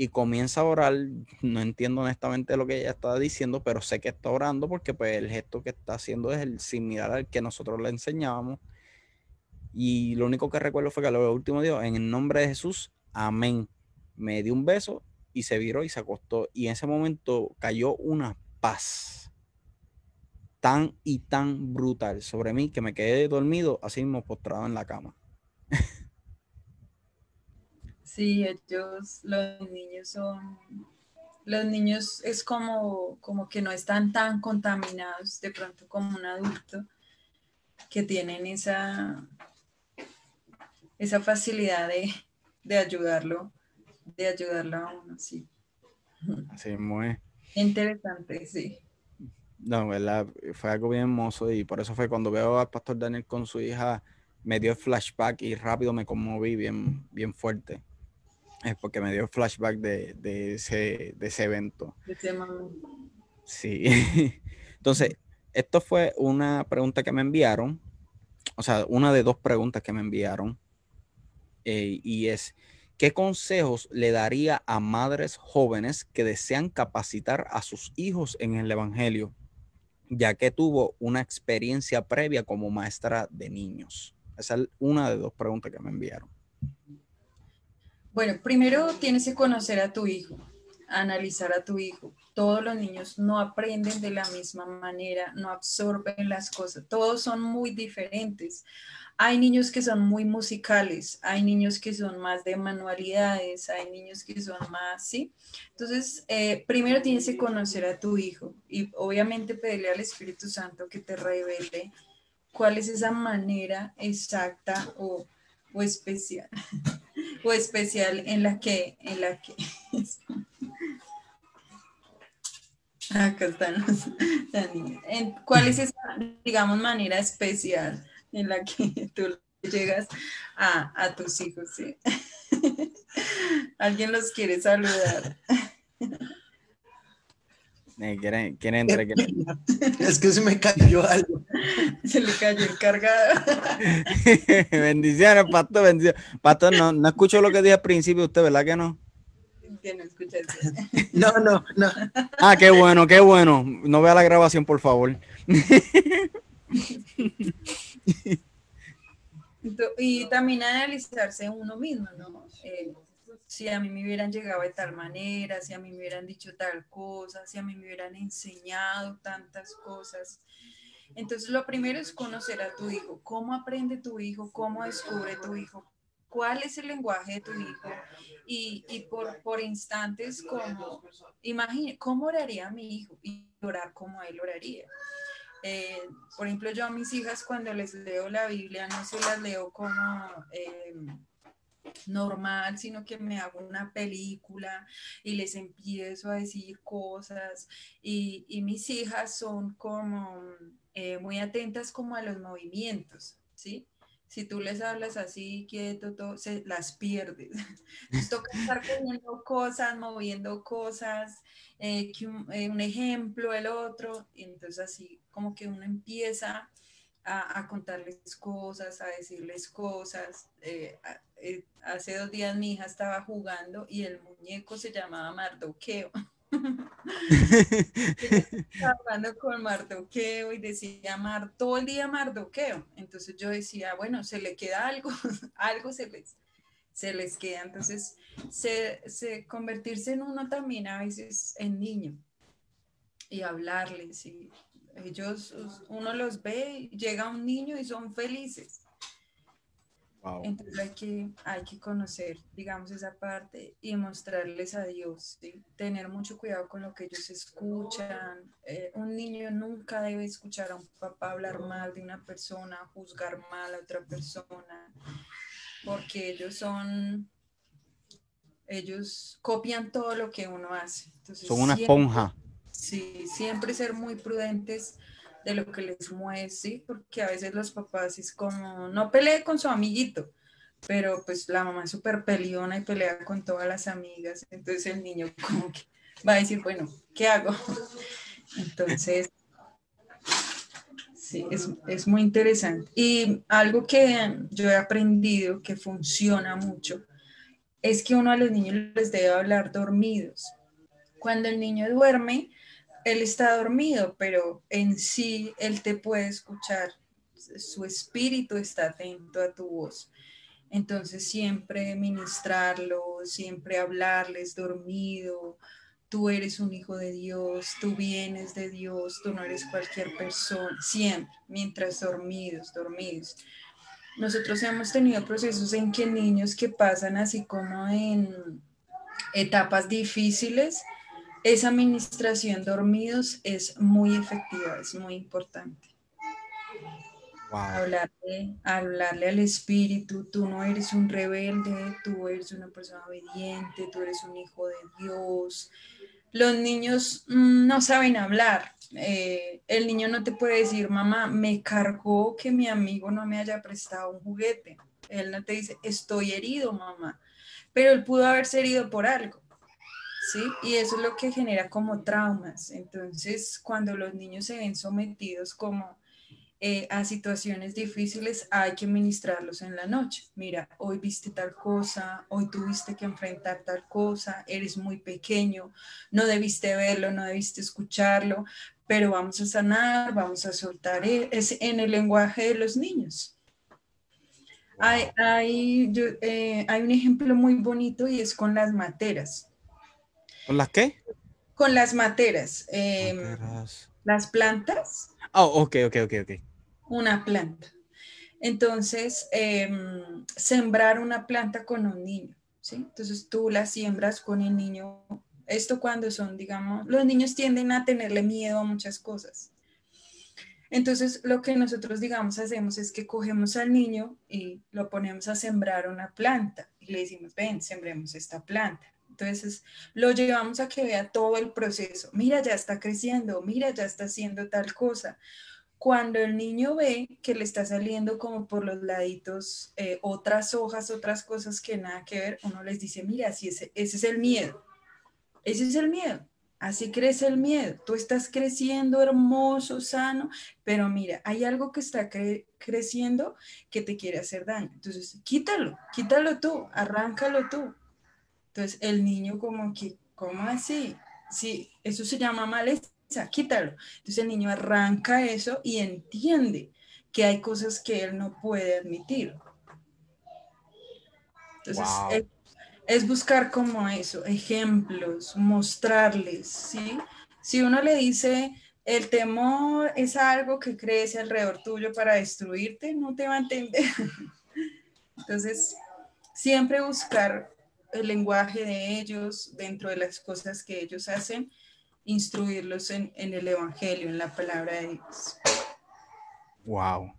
y comienza a orar. No entiendo honestamente lo que ella está diciendo, pero sé que está orando porque pues el gesto que está haciendo es el similar al que nosotros le enseñábamos. Y lo único que recuerdo fue que lo último dijo, en el nombre de Jesús, amén. Me dio un beso y se viró y se acostó. Y en ese momento cayó una paz tan y tan brutal sobre mí que me quedé dormido así mismo postrado en la cama. [LAUGHS] Sí, ellos, los niños son, los niños es como, como que no están tan contaminados de pronto como un adulto, que tienen esa, esa facilidad de, ayudarlo, de ayudarlo a uno, sí. [LAUGHS] Así muy interesante, sí. No, ¿verdad? Fue algo bien hermoso y por eso fue cuando veo al pastor Daniel con su hija, me dio el flashback y rápido me conmoví bien, bien fuerte es porque me dio flashback de, ese, evento. Sí. [LAUGHS] Entonces, esto fue una pregunta que me enviaron, o sea, una de dos preguntas que me enviaron, eh, y es, ¿qué consejos le daría a madres jóvenes que desean capacitar a sus hijos en el Evangelio, ya que tuvo una experiencia previa como maestra de niños? Esa es una de dos preguntas que me enviaron. Bueno, primero tienes que conocer a tu hijo, analizar a tu hijo. Todos los niños no aprenden de la misma manera, no absorben las cosas, todos son muy diferentes. Hay niños que son muy musicales, hay niños que son más de manualidades, hay niños que son más, ¿sí? Entonces, eh, primero tienes que conocer a tu hijo y obviamente pedirle al Espíritu Santo que te revele cuál es esa manera exacta o, o especial [LAUGHS] [LAUGHS] o especial en la que, en la que [LAUGHS] acá están los [LAUGHS] ¿Cuál es esa, digamos, manera especial en la que tú llegas a, a tus hijos? ¿sí? Alguien los quiere saludar. ¿Quieren, quieren entrar? [LAUGHS] Es que se me cayó algo. [LAUGHS] Se le cayó el cargado. [LAUGHS] bendiciones, Pato, bendiciones. Pato, no, no escucho lo que dije al principio usted, ¿verdad que no? Que no No, no, no. Ah, qué bueno, qué bueno. No vea la grabación, por favor. y también analizarse uno mismo, ¿no? Eh, si a mí me hubieran llegado de tal manera, si a mí me hubieran dicho tal cosa, si a mí me hubieran enseñado tantas cosas. Entonces, lo primero es conocer a tu hijo, cómo aprende tu hijo, cómo descubre tu hijo, cuál es el lenguaje de tu hijo y, y por, por instantes, como, imagine, ¿cómo oraría mi hijo? Y orar como él oraría. Eh, por ejemplo, yo a mis hijas cuando les leo la Biblia no se las leo como... Eh, normal, sino que me hago una película y les empiezo a decir cosas y, mis hijas son como eh, muy atentas como a los movimientos, ¿sí? Si tú les hablas así, quieto, todo, se las pierdes. [LAUGHS] toca estar poniendo cosas, moviendo cosas, eh, que eh, un, ejemplo, el otro, y entonces así como que uno empieza a, contarles cosas, a decirles cosas. Eh, hace dos días mi hija estaba jugando y el muñeco se llamaba Mardoqueo. [LAUGHS] estaba jugando con Mardoqueo y decía Mar, todo el día Mardoqueo. Entonces yo decía, bueno, se le queda algo, [LAUGHS] algo se les, se les queda. Entonces, se, se, convertirse en uno también a veces en niño y hablarles. Y ellos, uno los ve, llega un niño y son felices. Entonces hay que, hay que conocer, digamos, esa parte y mostrarles a Dios, tener mucho cuidado con lo que ellos escuchan. Eh, un niño nunca debe escuchar a un papá hablar mal de una persona, juzgar mal a otra persona porque ellos son, ellos copian todo lo que uno hace. son una esponja. Sí, siempre ser muy prudentes de lo que les mueve, ¿sí? Porque a veces los papás es como, no pelee con su amiguito, pero pues la mamá es súper peleona y pelea con todas las amigas, entonces el niño [LAUGHS] como que va a decir, bueno, ¿qué hago? [LAUGHS] Entonces, Sí, es, muy interesante. Y algo que yo he aprendido que funciona mucho es que uno a los niños les debe hablar dormidos. Cuando el niño duerme, él está dormido, pero en sí él te puede escuchar. Su espíritu está atento a tu voz. Entonces siempre ministrarlo, siempre hablarles dormido, tú eres un hijo de Dios, tú vienes de Dios, tú no eres cualquier persona, siempre, mientras dormidos, dormidos. Nosotros hemos tenido procesos en que niños que pasan así como en etapas difíciles, esa administración dormidos es muy efectiva, es muy importante. Hablarle, hablarle al espíritu, tú no eres un rebelde, tú eres una persona obediente, tú eres un hijo de Dios, los niños mm, no saben hablar. Eh, el niño no te puede decir, mamá, me cargó que mi amigo no me haya prestado un juguete. Él no te dice, estoy herido, mamá. Pero él pudo haberse herido por algo. ¿Sí? Y eso es lo que genera como traumas. Entonces, cuando los niños se ven sometidos como eh, a situaciones difíciles hay que ministrarlos en la noche. Mira, hoy viste tal cosa, hoy tuviste que enfrentar tal cosa, eres muy pequeño, no debiste verlo, no debiste escucharlo, pero vamos a sanar, vamos a soltar, e, es en el lenguaje de los niños. Hay, hay, eh, hay un ejemplo muy bonito y es con las materas. ¿Con las qué? Con las materas. Em, las plantas. Oh, ok, ok, ok, ok una planta. Entonces, em, sembrar una planta con un niño, ¿sí? Entonces tú la siembras con el niño. Esto cuando son, digamos, los niños tienden a tenerle miedo a muchas cosas. Entonces, lo que nosotros, digamos, hacemos es que cogemos al niño y lo ponemos a sembrar una planta y le decimos, ven, sembremos esta planta. Entonces, lo llevamos a que vea todo el proceso. Mira, ya está creciendo, mira, ya está haciendo tal cosa. Cuando el niño ve que le está saliendo como por los laditos eh, otras hojas, otras cosas que nada que ver, uno les dice, mira, ese, ese es el miedo, ese es el miedo, así crece el miedo, tú estás creciendo hermoso, sano, pero mira, hay algo que está creciendo que te quiere hacer daño, entonces quítalo, quítalo tú, arráncalo tú. Entonces el niño como que, ¿cómo así? Sí, eso se llama malestar quítalo. Entonces el niño arranca eso y entiende que hay cosas que él no puede admitir. Entonces es, buscar como eso, ejemplos, mostrarles, ¿sí? Si uno le dice, el temor es algo que crece alrededor tuyo para destruirte, no te va a entender. [LAUGHS] Entonces, siempre buscar el lenguaje de ellos dentro de las cosas que ellos hacen instruirlos en, el Evangelio, en la palabra de Dios. Wow.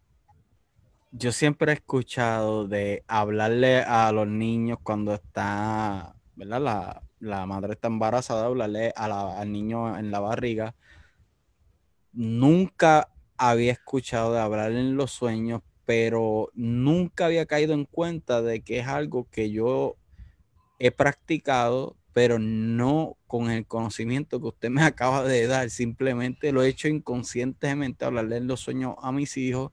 Yo siempre he escuchado de hablarle a los niños cuando está, ¿verdad? La, madre está embarazada, hablarle al niño en la barriga. Nunca había escuchado de hablar en los sueños, pero nunca había caído en cuenta de que es algo que yo he practicado, pero no con el conocimiento que usted me [LAUGHS] acaba de dar. Simplemente lo he hecho inconscientemente, hablarle en los sueños a mis hijos,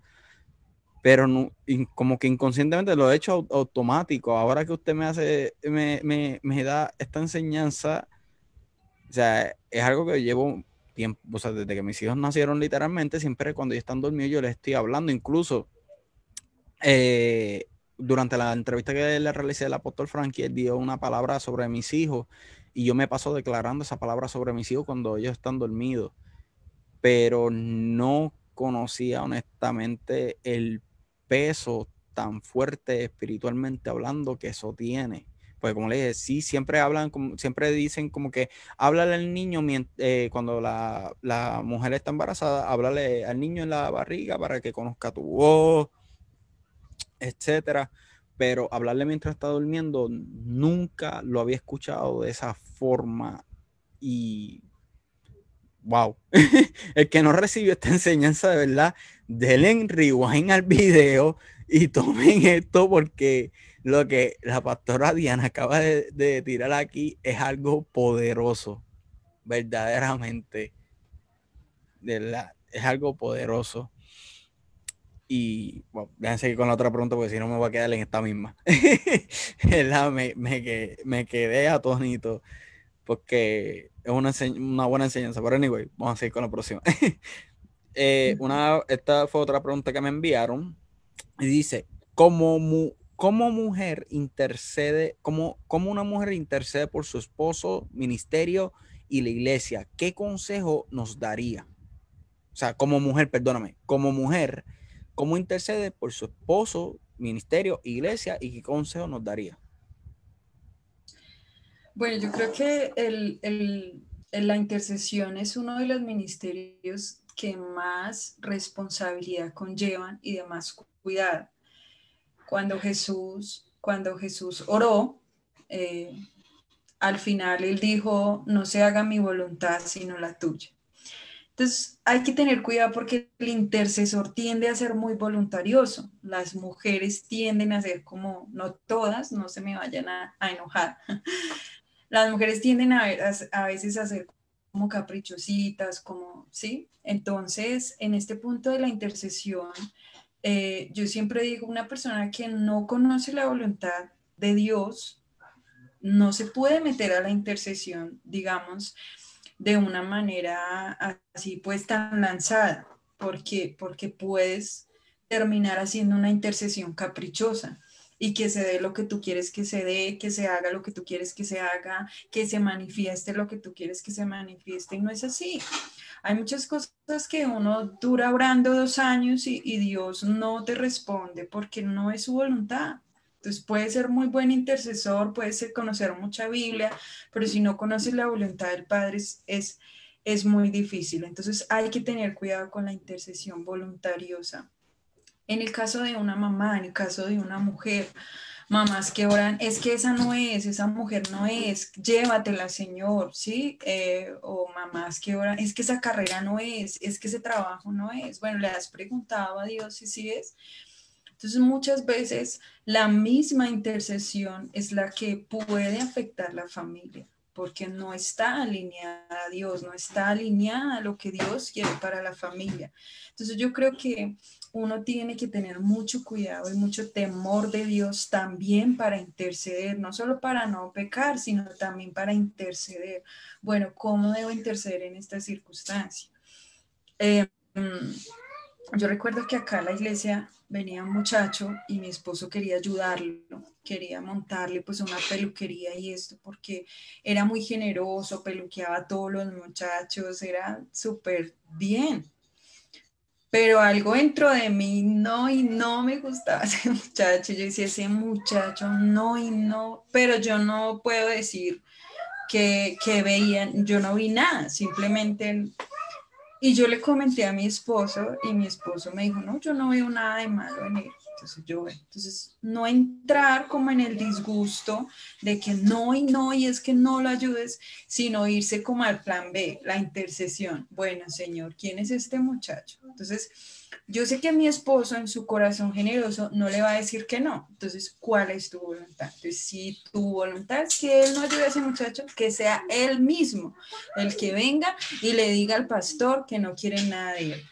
pero como que inconscientemente lo he hecho automático. Ahora que usted me hace, me, da esta enseñanza, o sea, es algo que llevo tiempo, o sea, desde que mis hijos nacieron literalmente, siempre cuando están dormidos yo les estoy hablando, incluso eh, durante la entrevista que le realicé al apóstol Frankie, él dio una palabra sobre mis hijos y yo me paso declarando esa palabra sobre mis hijos cuando ellos están dormidos, pero no conocía honestamente el peso tan fuerte espiritualmente hablando que eso tiene. Pues como le dije, sí, siempre hablan, siempre dicen como que háblale al niño eh, cuando la, mujer está embarazada, háblale al niño en la barriga para que conozca tu voz, etcétera. Pero hablarle mientras está durmiendo, nunca lo había escuchado de esa forma y wow, [LAUGHS] el que no recibió esta enseñanza de verdad, denle rewind al video y tomen esto porque lo que la pastora Diana acaba de, tirar aquí es algo poderoso, verdaderamente. es algo poderoso. Y bueno, déjenme seguir con la otra pregunta porque si no me voy a quedar en esta misma. [LAUGHS] me, me, me, quedé atónito porque es una, una, buena enseñanza. Pero anyway, vamos a seguir con la próxima. [LAUGHS] Eh, una, esta fue otra pregunta que me enviaron y dice, ¿cómo, ¿Cómo mujer intercede, cómo, cómo una mujer intercede por su esposo, ministerio y la iglesia? ¿Qué consejo nos daría? O sea, como mujer, perdóname, como mujer, ¿cómo intercede por su esposo, ministerio, iglesia y qué consejo nos daría? Bueno, yo creo que el, la intercesión es uno de los ministerios que más responsabilidad conllevan y de más cuidado cuando Jesús, cuando Jesús oró, eh, al final él dijo, no se haga mi voluntad sino la tuya. Entonces hay que tener cuidado porque el intercesor tiende a ser muy voluntarioso. Las mujeres tienden a ser como, no todas, no se me vayan a, enojar. [LAUGHS] Las mujeres tienden a, a, a veces a ser como caprichositas, como, ¿sí? Entonces, en este punto de la intercesión, eh, yo siempre digo, una persona que no conoce la voluntad de Dios no se puede meter a la intercesión, digamos, de una manera así pues tan lanzada, porque, porque puedes terminar haciendo una intercesión caprichosa y que se dé lo que tú quieres que se dé, que se haga lo que tú quieres que se haga, que se manifieste lo que tú quieres que se manifieste. Y no es así. Hay muchas cosas que uno dura orando dos años y, Dios no te responde porque no es su voluntad. Entonces puede ser muy buen intercesor, puede ser conocer mucha Biblia, pero si no conoces la voluntad del Padre es, es, muy difícil. Entonces hay que tener cuidado con la intercesión voluntariosa. En el caso de una mamá, en el caso de una mujer, mamás que oran, es que esa no es, esa mujer no es, llévatela, Señor, ¿sí? Eh, o mamás que oran, es que esa carrera no es, es que ese trabajo no es. Bueno, le has preguntado a Dios si sí es. Entonces muchas veces la misma intercesión es la que puede afectar la familia porque no está alineada a Dios, no está alineada a lo que Dios quiere para la familia. Entonces yo creo que uno tiene que tener mucho cuidado y mucho temor de Dios también para interceder, no solo para no pecar, sino también para interceder. Bueno, ¿cómo debo interceder en esta circunstancia? Mm, yo recuerdo que acá la iglesia venía un muchacho y mi esposo quería ayudarlo, quería montarle pues una peluquería y esto porque era muy generoso, peluqueaba a todos los muchachos, era súper bien pero algo dentro de mí no y no me gustaba [LAUGHS] ese muchacho. Yo decía, ese muchacho no y no, pero yo no puedo decir que, que veían, yo no vi nada, simplemente. Y yo le comenté a mi esposo y mi esposo me dijo, no, yo no veo nada de malo en él. Entonces yo, entonces no entrar como en el disgusto de que no y no y es que no lo ayudes, sino irse como al plan B, la intercesión. Bueno, Señor, ¿quién es este muchacho? Entonces, yo sé que mi esposo en su corazón generoso no le va a decir que no. Entonces, ¿cuál es tu voluntad? Entonces, si tu voluntad es que él no ayude a ese muchacho, que sea él mismo el que venga y le diga al pastor que no quiere nada de él.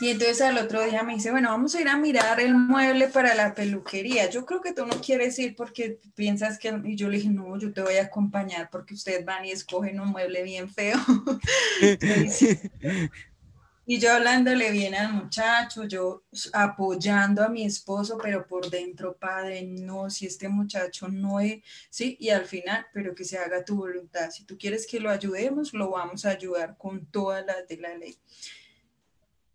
Y entonces al otro día me dice, bueno, vamos a ir a mirar el mueble para la peluquería. Yo creo que tú no quieres ir porque piensas que... Y yo le dije, no, yo te voy a acompañar porque ustedes van y escogen un mueble bien feo. [LAUGHS] Y yo hablándole bien al muchacho, yo apoyando a mi esposo, pero por dentro, padre, no, si este muchacho no es, sí, y al final, pero que se haga tu voluntad. Si tú quieres que lo ayudemos, lo vamos a ayudar con todas las de la ley.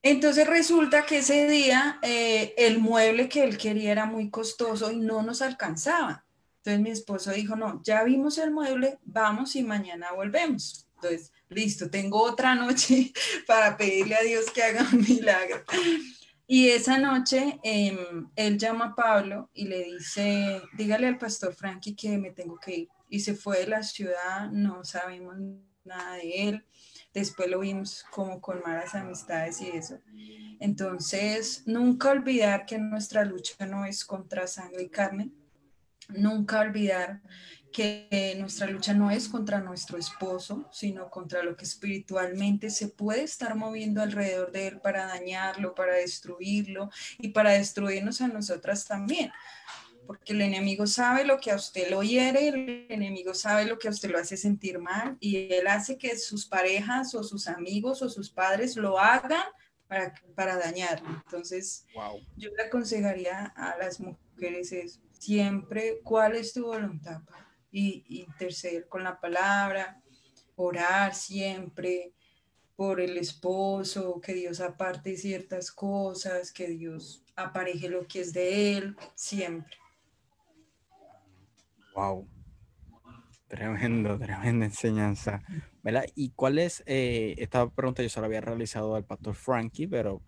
Entonces resulta que ese día eh, el mueble que él quería era muy costoso y no nos alcanzaba. Entonces mi esposo dijo, no, ya vimos el mueble, vamos y mañana volvemos. Entonces listo, tengo otra noche [LAUGHS] para pedirle a Dios que haga un milagro. Y esa noche em, él llama a Pablo y le dice, dígale al pastor Frankie que me tengo que ir. Y se fue de la ciudad, no sabemos nada de él. Después lo vimos como con malas amistades y eso. Entonces, nunca olvidar que nuestra lucha no es contra sangre y carne. Nunca olvidar que nuestra lucha no es contra nuestro esposo, sino contra lo que espiritualmente se puede estar moviendo alrededor de él para dañarlo, para destruirlo y para destruirnos a nosotras también. Porque el enemigo sabe lo que a usted lo hiere, el enemigo sabe lo que a usted lo hace sentir mal y él hace que sus parejas o sus amigos o sus padres lo hagan para, para dañarlo. Entonces, yo le aconsejaría a las mujeres es siempre, ¿cuál es tu voluntad? Y interceder con la palabra, orar siempre por el esposo, que Dios aparte ciertas cosas, que Dios apareje lo que es de él, siempre. Wow. Tremendo, [LAUGHS] tremenda enseñanza. ¿Verdad? ¿Y cuál es, eh, esta pregunta yo se había realizado al pastor Frankie, pero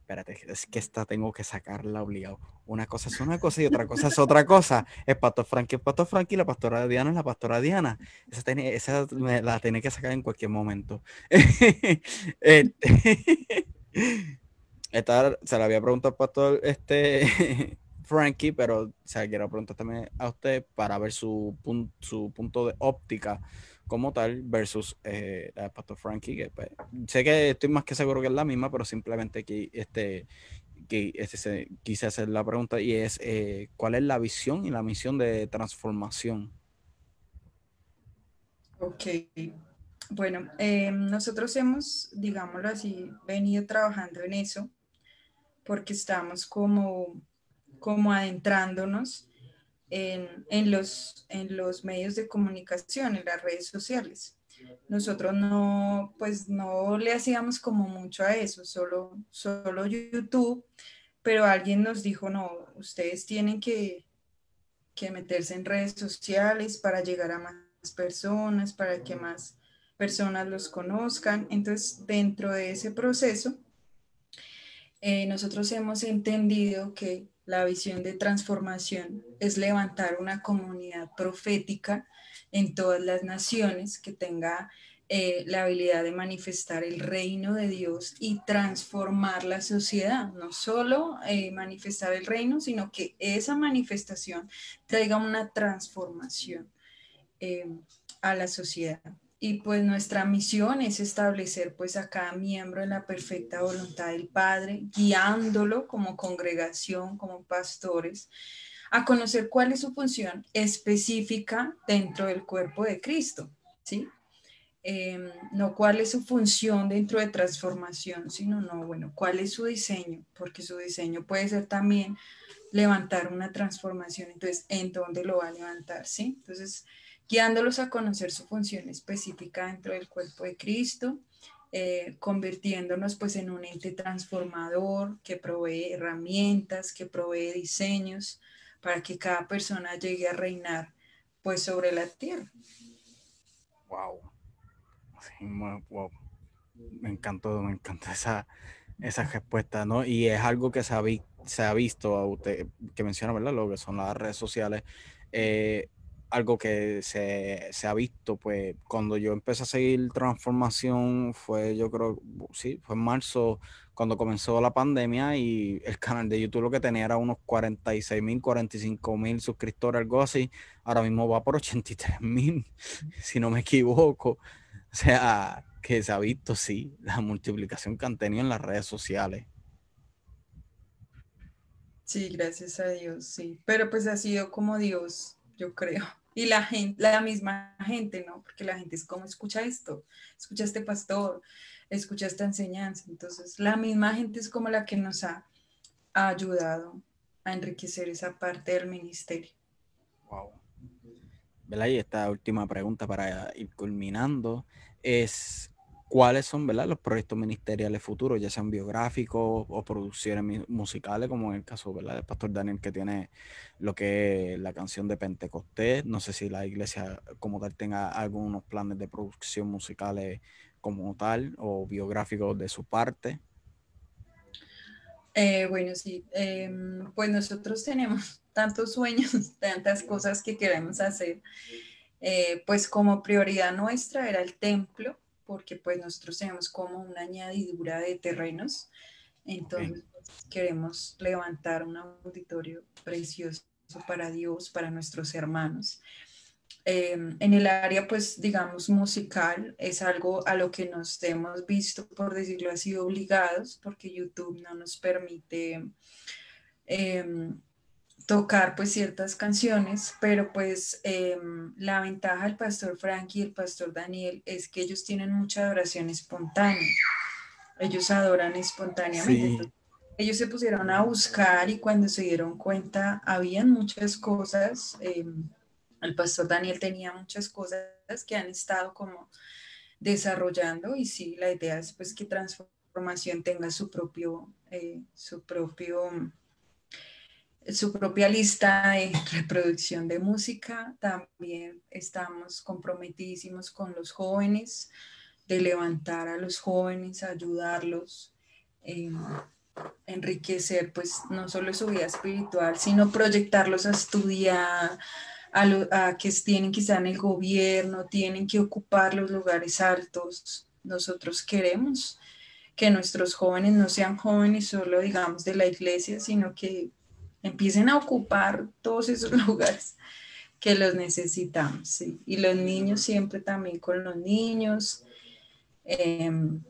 espérate, es que esta tengo que sacarla obligado. Una cosa es una cosa y otra cosa es otra cosa. El pastor Frankie, el pastor Frankie, la pastora Diana es la pastora Diana. Esa, esa la tiene que sacar en cualquier momento. [LAUGHS] Este, esta, se la había preguntado al pastor este, [LAUGHS] Frankie, pero se quiero preguntar también a usted para ver su, su punto de óptica como tal versus eh, la Pastor Frankie, pues, sé que estoy más que seguro que es la misma, pero simplemente que, este, que quise hacer la pregunta y es eh, cuál es la visión y la misión de transformación. Ok, bueno, eh, nosotros hemos, digámoslo así, venido trabajando en eso porque estamos como, como adentrándonos en, los, en los medios de comunicación, en las redes sociales. Nosotros no, pues no le hacíamos como mucho a eso, solo, solo YouTube, pero alguien nos dijo, no, ustedes tienen que, que meterse en redes sociales para llegar a más personas, para que más personas los conozcan. Entonces, dentro de ese proceso, eh, nosotros hemos entendido que la visión de transformación es levantar una comunidad profética en todas las naciones que tenga eh, la habilidad de manifestar el reino de Dios y transformar la sociedad. No solo eh, manifestar el reino, sino que esa manifestación traiga una transformación eh, a la sociedad y pues nuestra misión es establecer pues a cada miembro en la perfecta voluntad del Padre, guiándolo como congregación, como pastores, a conocer cuál es su función específica dentro del cuerpo de Cristo, ¿sí? Em, no cuál es su función dentro de transformación, sino no, bueno, cuál es su diseño, porque su diseño puede ser también levantar una transformación, entonces, ¿en dónde lo va a levantar? ¿Sí? Entonces, guiándolos a conocer su función específica dentro del cuerpo de Cristo, eh, convirtiéndonos pues en un ente transformador que provee herramientas, que provee diseños para que cada persona llegue a reinar pues sobre la tierra. Wow. wow. Me encantó, me encanta esa, esa respuesta, ¿no? Y es algo que se ha, se ha visto, a usted, que menciona, ¿verdad? Lo que son las redes sociales. Eh, algo que se, se, ha visto, pues cuando yo empecé a seguir transformación fue, yo creo, sí, fue en marzo cuando comenzó la pandemia y el canal de YouTube lo que tenía era unos 46 mil, 45 mil suscriptores, algo así. Ahora mismo va por 83 mil, [LAUGHS] si no me equivoco. O sea, que se ha visto, sí, la multiplicación que han tenido en las redes sociales. Sí, gracias a Dios, sí. Pero pues ha sido como Dios, yo creo. Y la gente, la misma gente, ¿no? Porque la gente es como, escucha esto, escucha este pastor, escucha esta enseñanza. Entonces, la misma gente es como la que nos ha, ayudado a enriquecer esa parte del ministerio. Wow. Y esta última pregunta para ir culminando es cuáles son ¿verdad? los proyectos ministeriales futuros, ya sean biográficos o producciones musicales, como en el caso ¿verdad? del pastor Daniel que tiene lo que es la canción de Pentecostés. No sé si la iglesia como tal tenga algunos planes de producción musicales como tal o biográficos de su parte. Eh, bueno, sí, em, pues nosotros tenemos [LAUGHS] tantos sueños, [LAUGHS] tantas cosas que queremos hacer. Eh, pues como prioridad nuestra era el templo, porque pues nosotros tenemos como una añadidura de terrenos, entonces pues, queremos levantar un auditorio precioso para Dios, para nuestros hermanos. Em, en el área, pues, digamos, musical, es algo a lo que nos hemos visto, por decirlo así, obligados, porque YouTube no nos permite em, tocar, pues, ciertas canciones, pero, pues, em, la ventaja del pastor Frank y el pastor Daniel es que ellos tienen mucha adoración espontánea. Ellos adoran espontáneamente. ellos se pusieron a buscar y cuando se dieron cuenta, habían muchas cosas el pastor Daniel tenía muchas cosas que han estado como desarrollando y sí, la idea es pues que transformación tenga su propio, eh, su propio, su propia lista de [LAUGHS] reproducción de música. También estamos comprometidísimos con los jóvenes, de levantar a los jóvenes, ayudarlos, eh, enriquecer pues no solo su vida espiritual, sino proyectarlos a estudiar, a, que tienen que estar en el gobierno, tienen que ocupar los lugares altos. Nosotros queremos que nuestros jóvenes no sean jóvenes solo, digamos, de la iglesia, sino que empiecen a ocupar todos esos [LAUGHS] lugares que los necesitamos. Y los niños siempre también con los niños, em,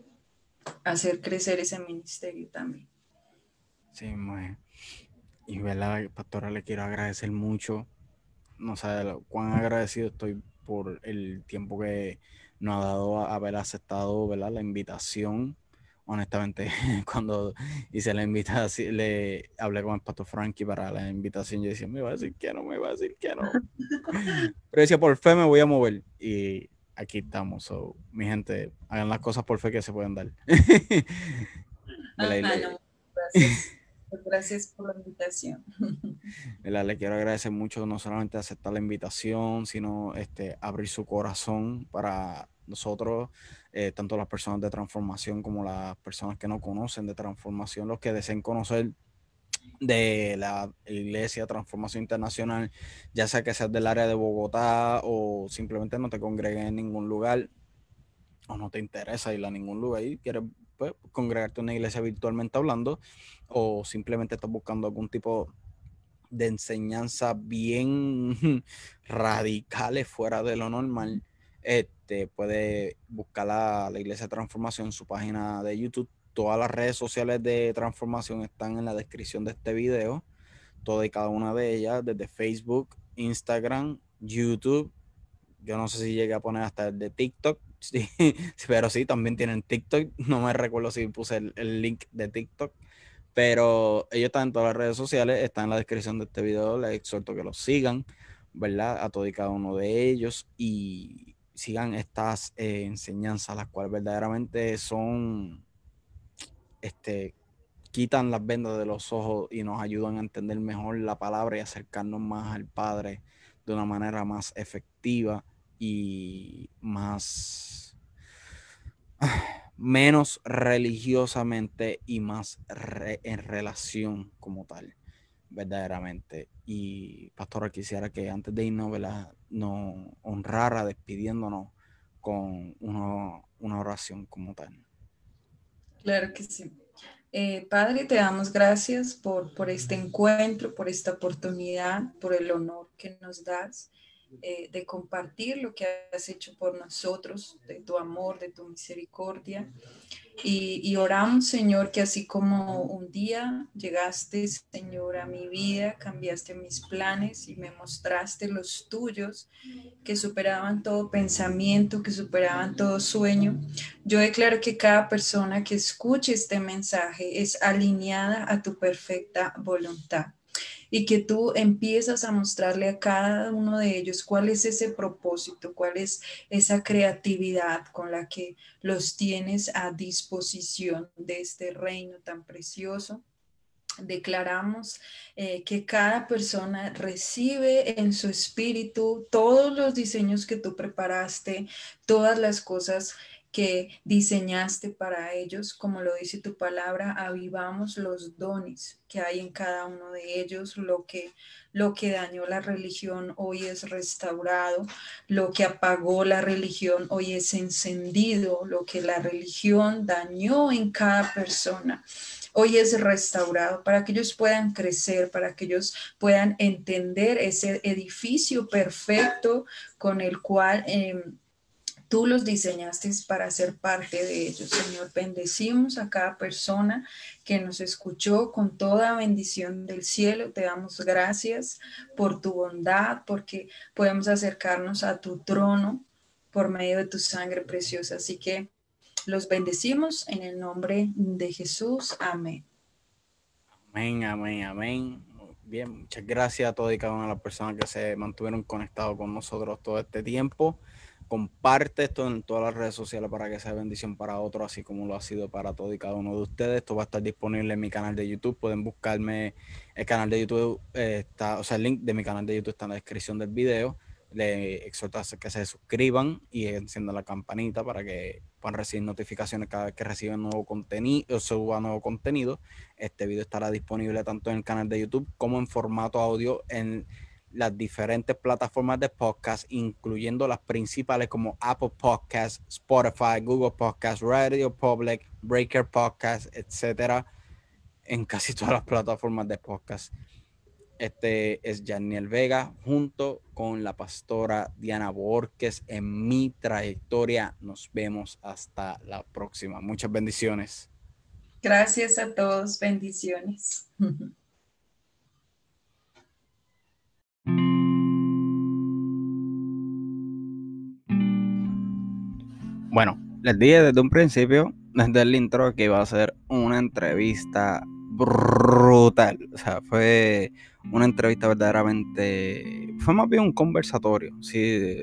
hacer crecer ese ministerio también. Sí, muy. Y, ¿verdad, pastora? Le quiero agradecer mucho no sé cuán agradecido estoy por el tiempo que nos ha dado a haber aceptado ¿verdad? la invitación. Honestamente, [LAUGHS] cuando hice la invitación, le hablé con el pastor Frankie para la invitación. Yo decía, me va a decir que no, me va a decir que no. [LAUGHS] Pero decía, por fe me voy a mover. Y aquí estamos. So, mi gente, hagan las cosas por fe que se pueden dar. [LAUGHS] Gracias por la invitación. [LAUGHS] Le quiero agradecer mucho no solamente aceptar la invitación, sino este, abrir su corazón para nosotros, eh, tanto las personas de transformación como las personas que no conocen de transformación, los que deseen conocer de la Iglesia Transformación Internacional, ya sea que seas del área de Bogotá o simplemente no te congregues en ningún lugar o no te interesa ir a ningún lugar y quieres pues, congregarte en una iglesia virtualmente hablando o simplemente estás buscando algún tipo de enseñanza bien [LAUGHS] radicales fuera de lo normal, este, puede buscar la, la Iglesia Transformación en su página de YouTube. Todas las redes sociales de Transformación están en la descripción de este video. Todas y cada una de ellas, desde Facebook, Instagram, YouTube. Yo no sé si llegué a poner hasta el de TikTok, Sí, [LAUGHS] pero sí, también tienen TikTok. [LAUGHS] No me recuerdo si puse el, link de TikTok. Pero ellos están en todas las redes sociales, están en la descripción de este video. Les exhorto que los sigan, ¿verdad? A todos y cada uno de ellos y sigan estas eh, enseñanzas, las cuales verdaderamente son, este, quitan las vendas de los ojos y nos ayudan a entender mejor la palabra y acercarnos más al Padre de una manera más efectiva y más, [SIGHS] menos religiosamente y más en relación como tal, verdaderamente. Y pastora, quisiera que antes de irnos, nos honrara despidiéndonos con una, oración como tal. Claro que sí. Eh, Padre, te damos gracias por, por este encuentro, por esta oportunidad, por el honor que nos das. Eh, de compartir lo que has hecho por nosotros, de tu amor, de tu misericordia. Y, oramos, Señor, que así como un día llegaste, Señor, a mi vida, cambiaste mis planes y me mostraste los tuyos, que superaban todo pensamiento, que superaban todo sueño. Yo declaro que cada persona que escuche este mensaje es alineada a tu perfecta voluntad y que tú empiezas a mostrarle a cada uno de ellos cuál es ese propósito, cuál es esa creatividad con la que los tienes a disposición de este reino tan precioso. Declaramos eh, que cada persona recibe en su espíritu todos los diseños que tú preparaste, todas las cosas que diseñaste para ellos, como lo dice tu palabra, avivamos los dones que hay en cada uno de ellos, lo que lo que dañó la religión hoy es restaurado, lo que apagó la religión hoy es encendido, lo que la religión dañó en cada persona hoy es restaurado para que ellos puedan crecer, para que ellos puedan entender ese edificio perfecto con el cual em, Tú los diseñaste para ser parte de ellos, Señor. Bendecimos a cada persona que nos escuchó con toda bendición del cielo. Te damos gracias por tu bondad, porque podemos acercarnos a tu trono por medio de tu sangre preciosa. Así que los bendecimos en el nombre de Jesús. Amén. Amén, amén, amén. Bien, muchas gracias a todas y cada una de las personas que se mantuvieron conectados con nosotros todo este tiempo comparte esto en todas las redes sociales para que sea bendición para otros, así como lo ha sido para todo y cada uno de ustedes. Esto va a estar disponible en mi canal de YouTube. Pueden buscarme el canal de YouTube, eh, está, o sea, el link de mi canal de YouTube está en la descripción del video. Le exhorto a que se suscriban y enciendan la campanita para que puedan recibir notificaciones cada vez que reciban nuevo contenido suba nuevo contenido. Este video estará disponible tanto en el canal de YouTube como en formato audio en las diferentes plataformas de podcast, incluyendo las principales como Apple Podcasts, Spotify, Google Podcasts, Radio Public, Breaker Podcasts, etcétera, en casi todas las plataformas de podcast. Este es Janiel Vega junto con la pastora Diana Borges en mi trayectoria. Nos vemos hasta la próxima. Muchas bendiciones. Gracias a todos. Bendiciones. [LAUGHS] Bueno, les dije desde un principio, desde el intro, que iba a ser una entrevista brutal. O sea, fue una entrevista verdaderamente. Fue más bien un conversatorio. Sí,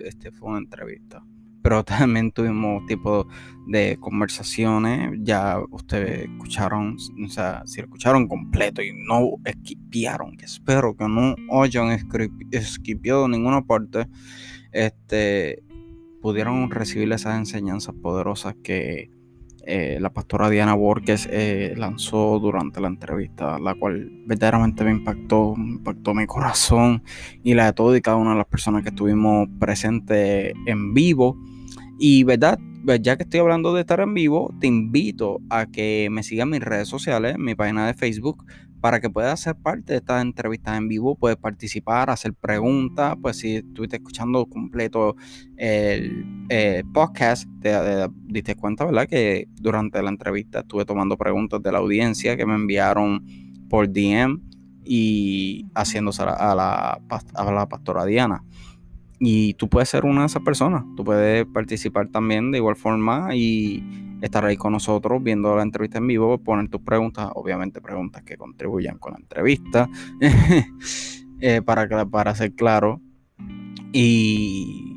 este fue una entrevista. Pero [LAUGHS] también tuvimos tipo de conversaciones. Ya ustedes escucharon, o sea, si escucharon completo y no esquipiaron, que espero que no hayan esquipiado ninguna parte. Este, pudieron recibir esas enseñanzas poderosas que eh, la pastora Diana Borges eh, lanzó durante la entrevista, la cual verdaderamente me impactó, impactó mi corazón y la de todo y cada una de las personas que estuvimos presentes en vivo. Y verdad, ya que estoy hablando de estar en vivo, te invito a que me sigas en mis redes sociales, mi página de Facebook, para que puedas ser parte de esta entrevista en vivo, puedes participar, hacer preguntas, pues si estuviste escuchando completo el, podcast, te, diste cuenta, ¿verdad? Que durante la entrevista estuve tomando preguntas de la audiencia que me enviaron por DM y haciéndose a la, a la pastora Diana. Y tú puedes ser una de esas personas, tú puedes participar también de igual forma y estar ahí con nosotros viendo la entrevista en vivo, poner tus preguntas, obviamente preguntas que contribuyan con la entrevista, [LAUGHS] eh, para, para ser claro. Y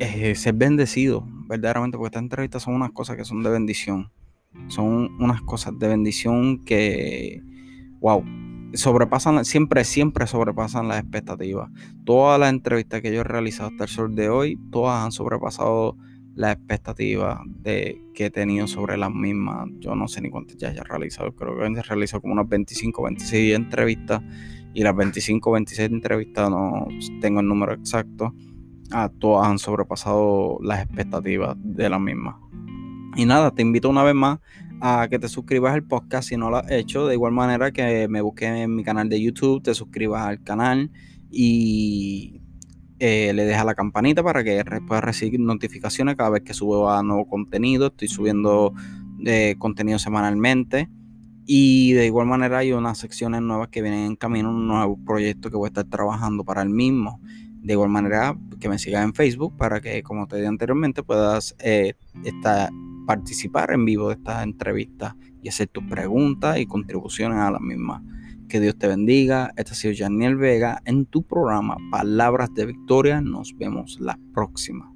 eh, ser bendecido, verdaderamente, porque estas entrevistas son unas cosas que son de bendición. Son unas cosas de bendición que, wow, sobrepasan, siempre, siempre sobrepasan las expectativas. Todas las entrevistas que yo he realizado hasta el sol de hoy, todas han sobrepasado las expectativas de, que he tenido sobre las mismas. Yo no sé ni cuántas ya haya realizado, creo que he realizado como unas 25, 26 entrevistas y las 25, 26 entrevistas no tengo el número exacto. A todas han sobrepasado las expectativas de las mismas. Y nada, te invito una vez más a que te suscribas al podcast si no lo has hecho. De igual manera que me busques en mi canal de YouTube, te suscribas al canal y eh, le dejas la campanita para que puedas recibir notificaciones cada vez que subo a nuevo contenido. Estoy subiendo eh, contenido semanalmente. Y de igual manera hay unas secciones nuevas que vienen en camino, un nuevo proyecto que voy a estar trabajando para el mismo. De igual manera que me sigas en Facebook para que, como te dije anteriormente, puedas eh, participar en vivo de estas entrevistas y hacer tus preguntas y contribuciones a las mismas. Que Dios te bendiga. Este ha sido Janiel Vega en tu programa Palabras de Victoria. Nos vemos la próxima.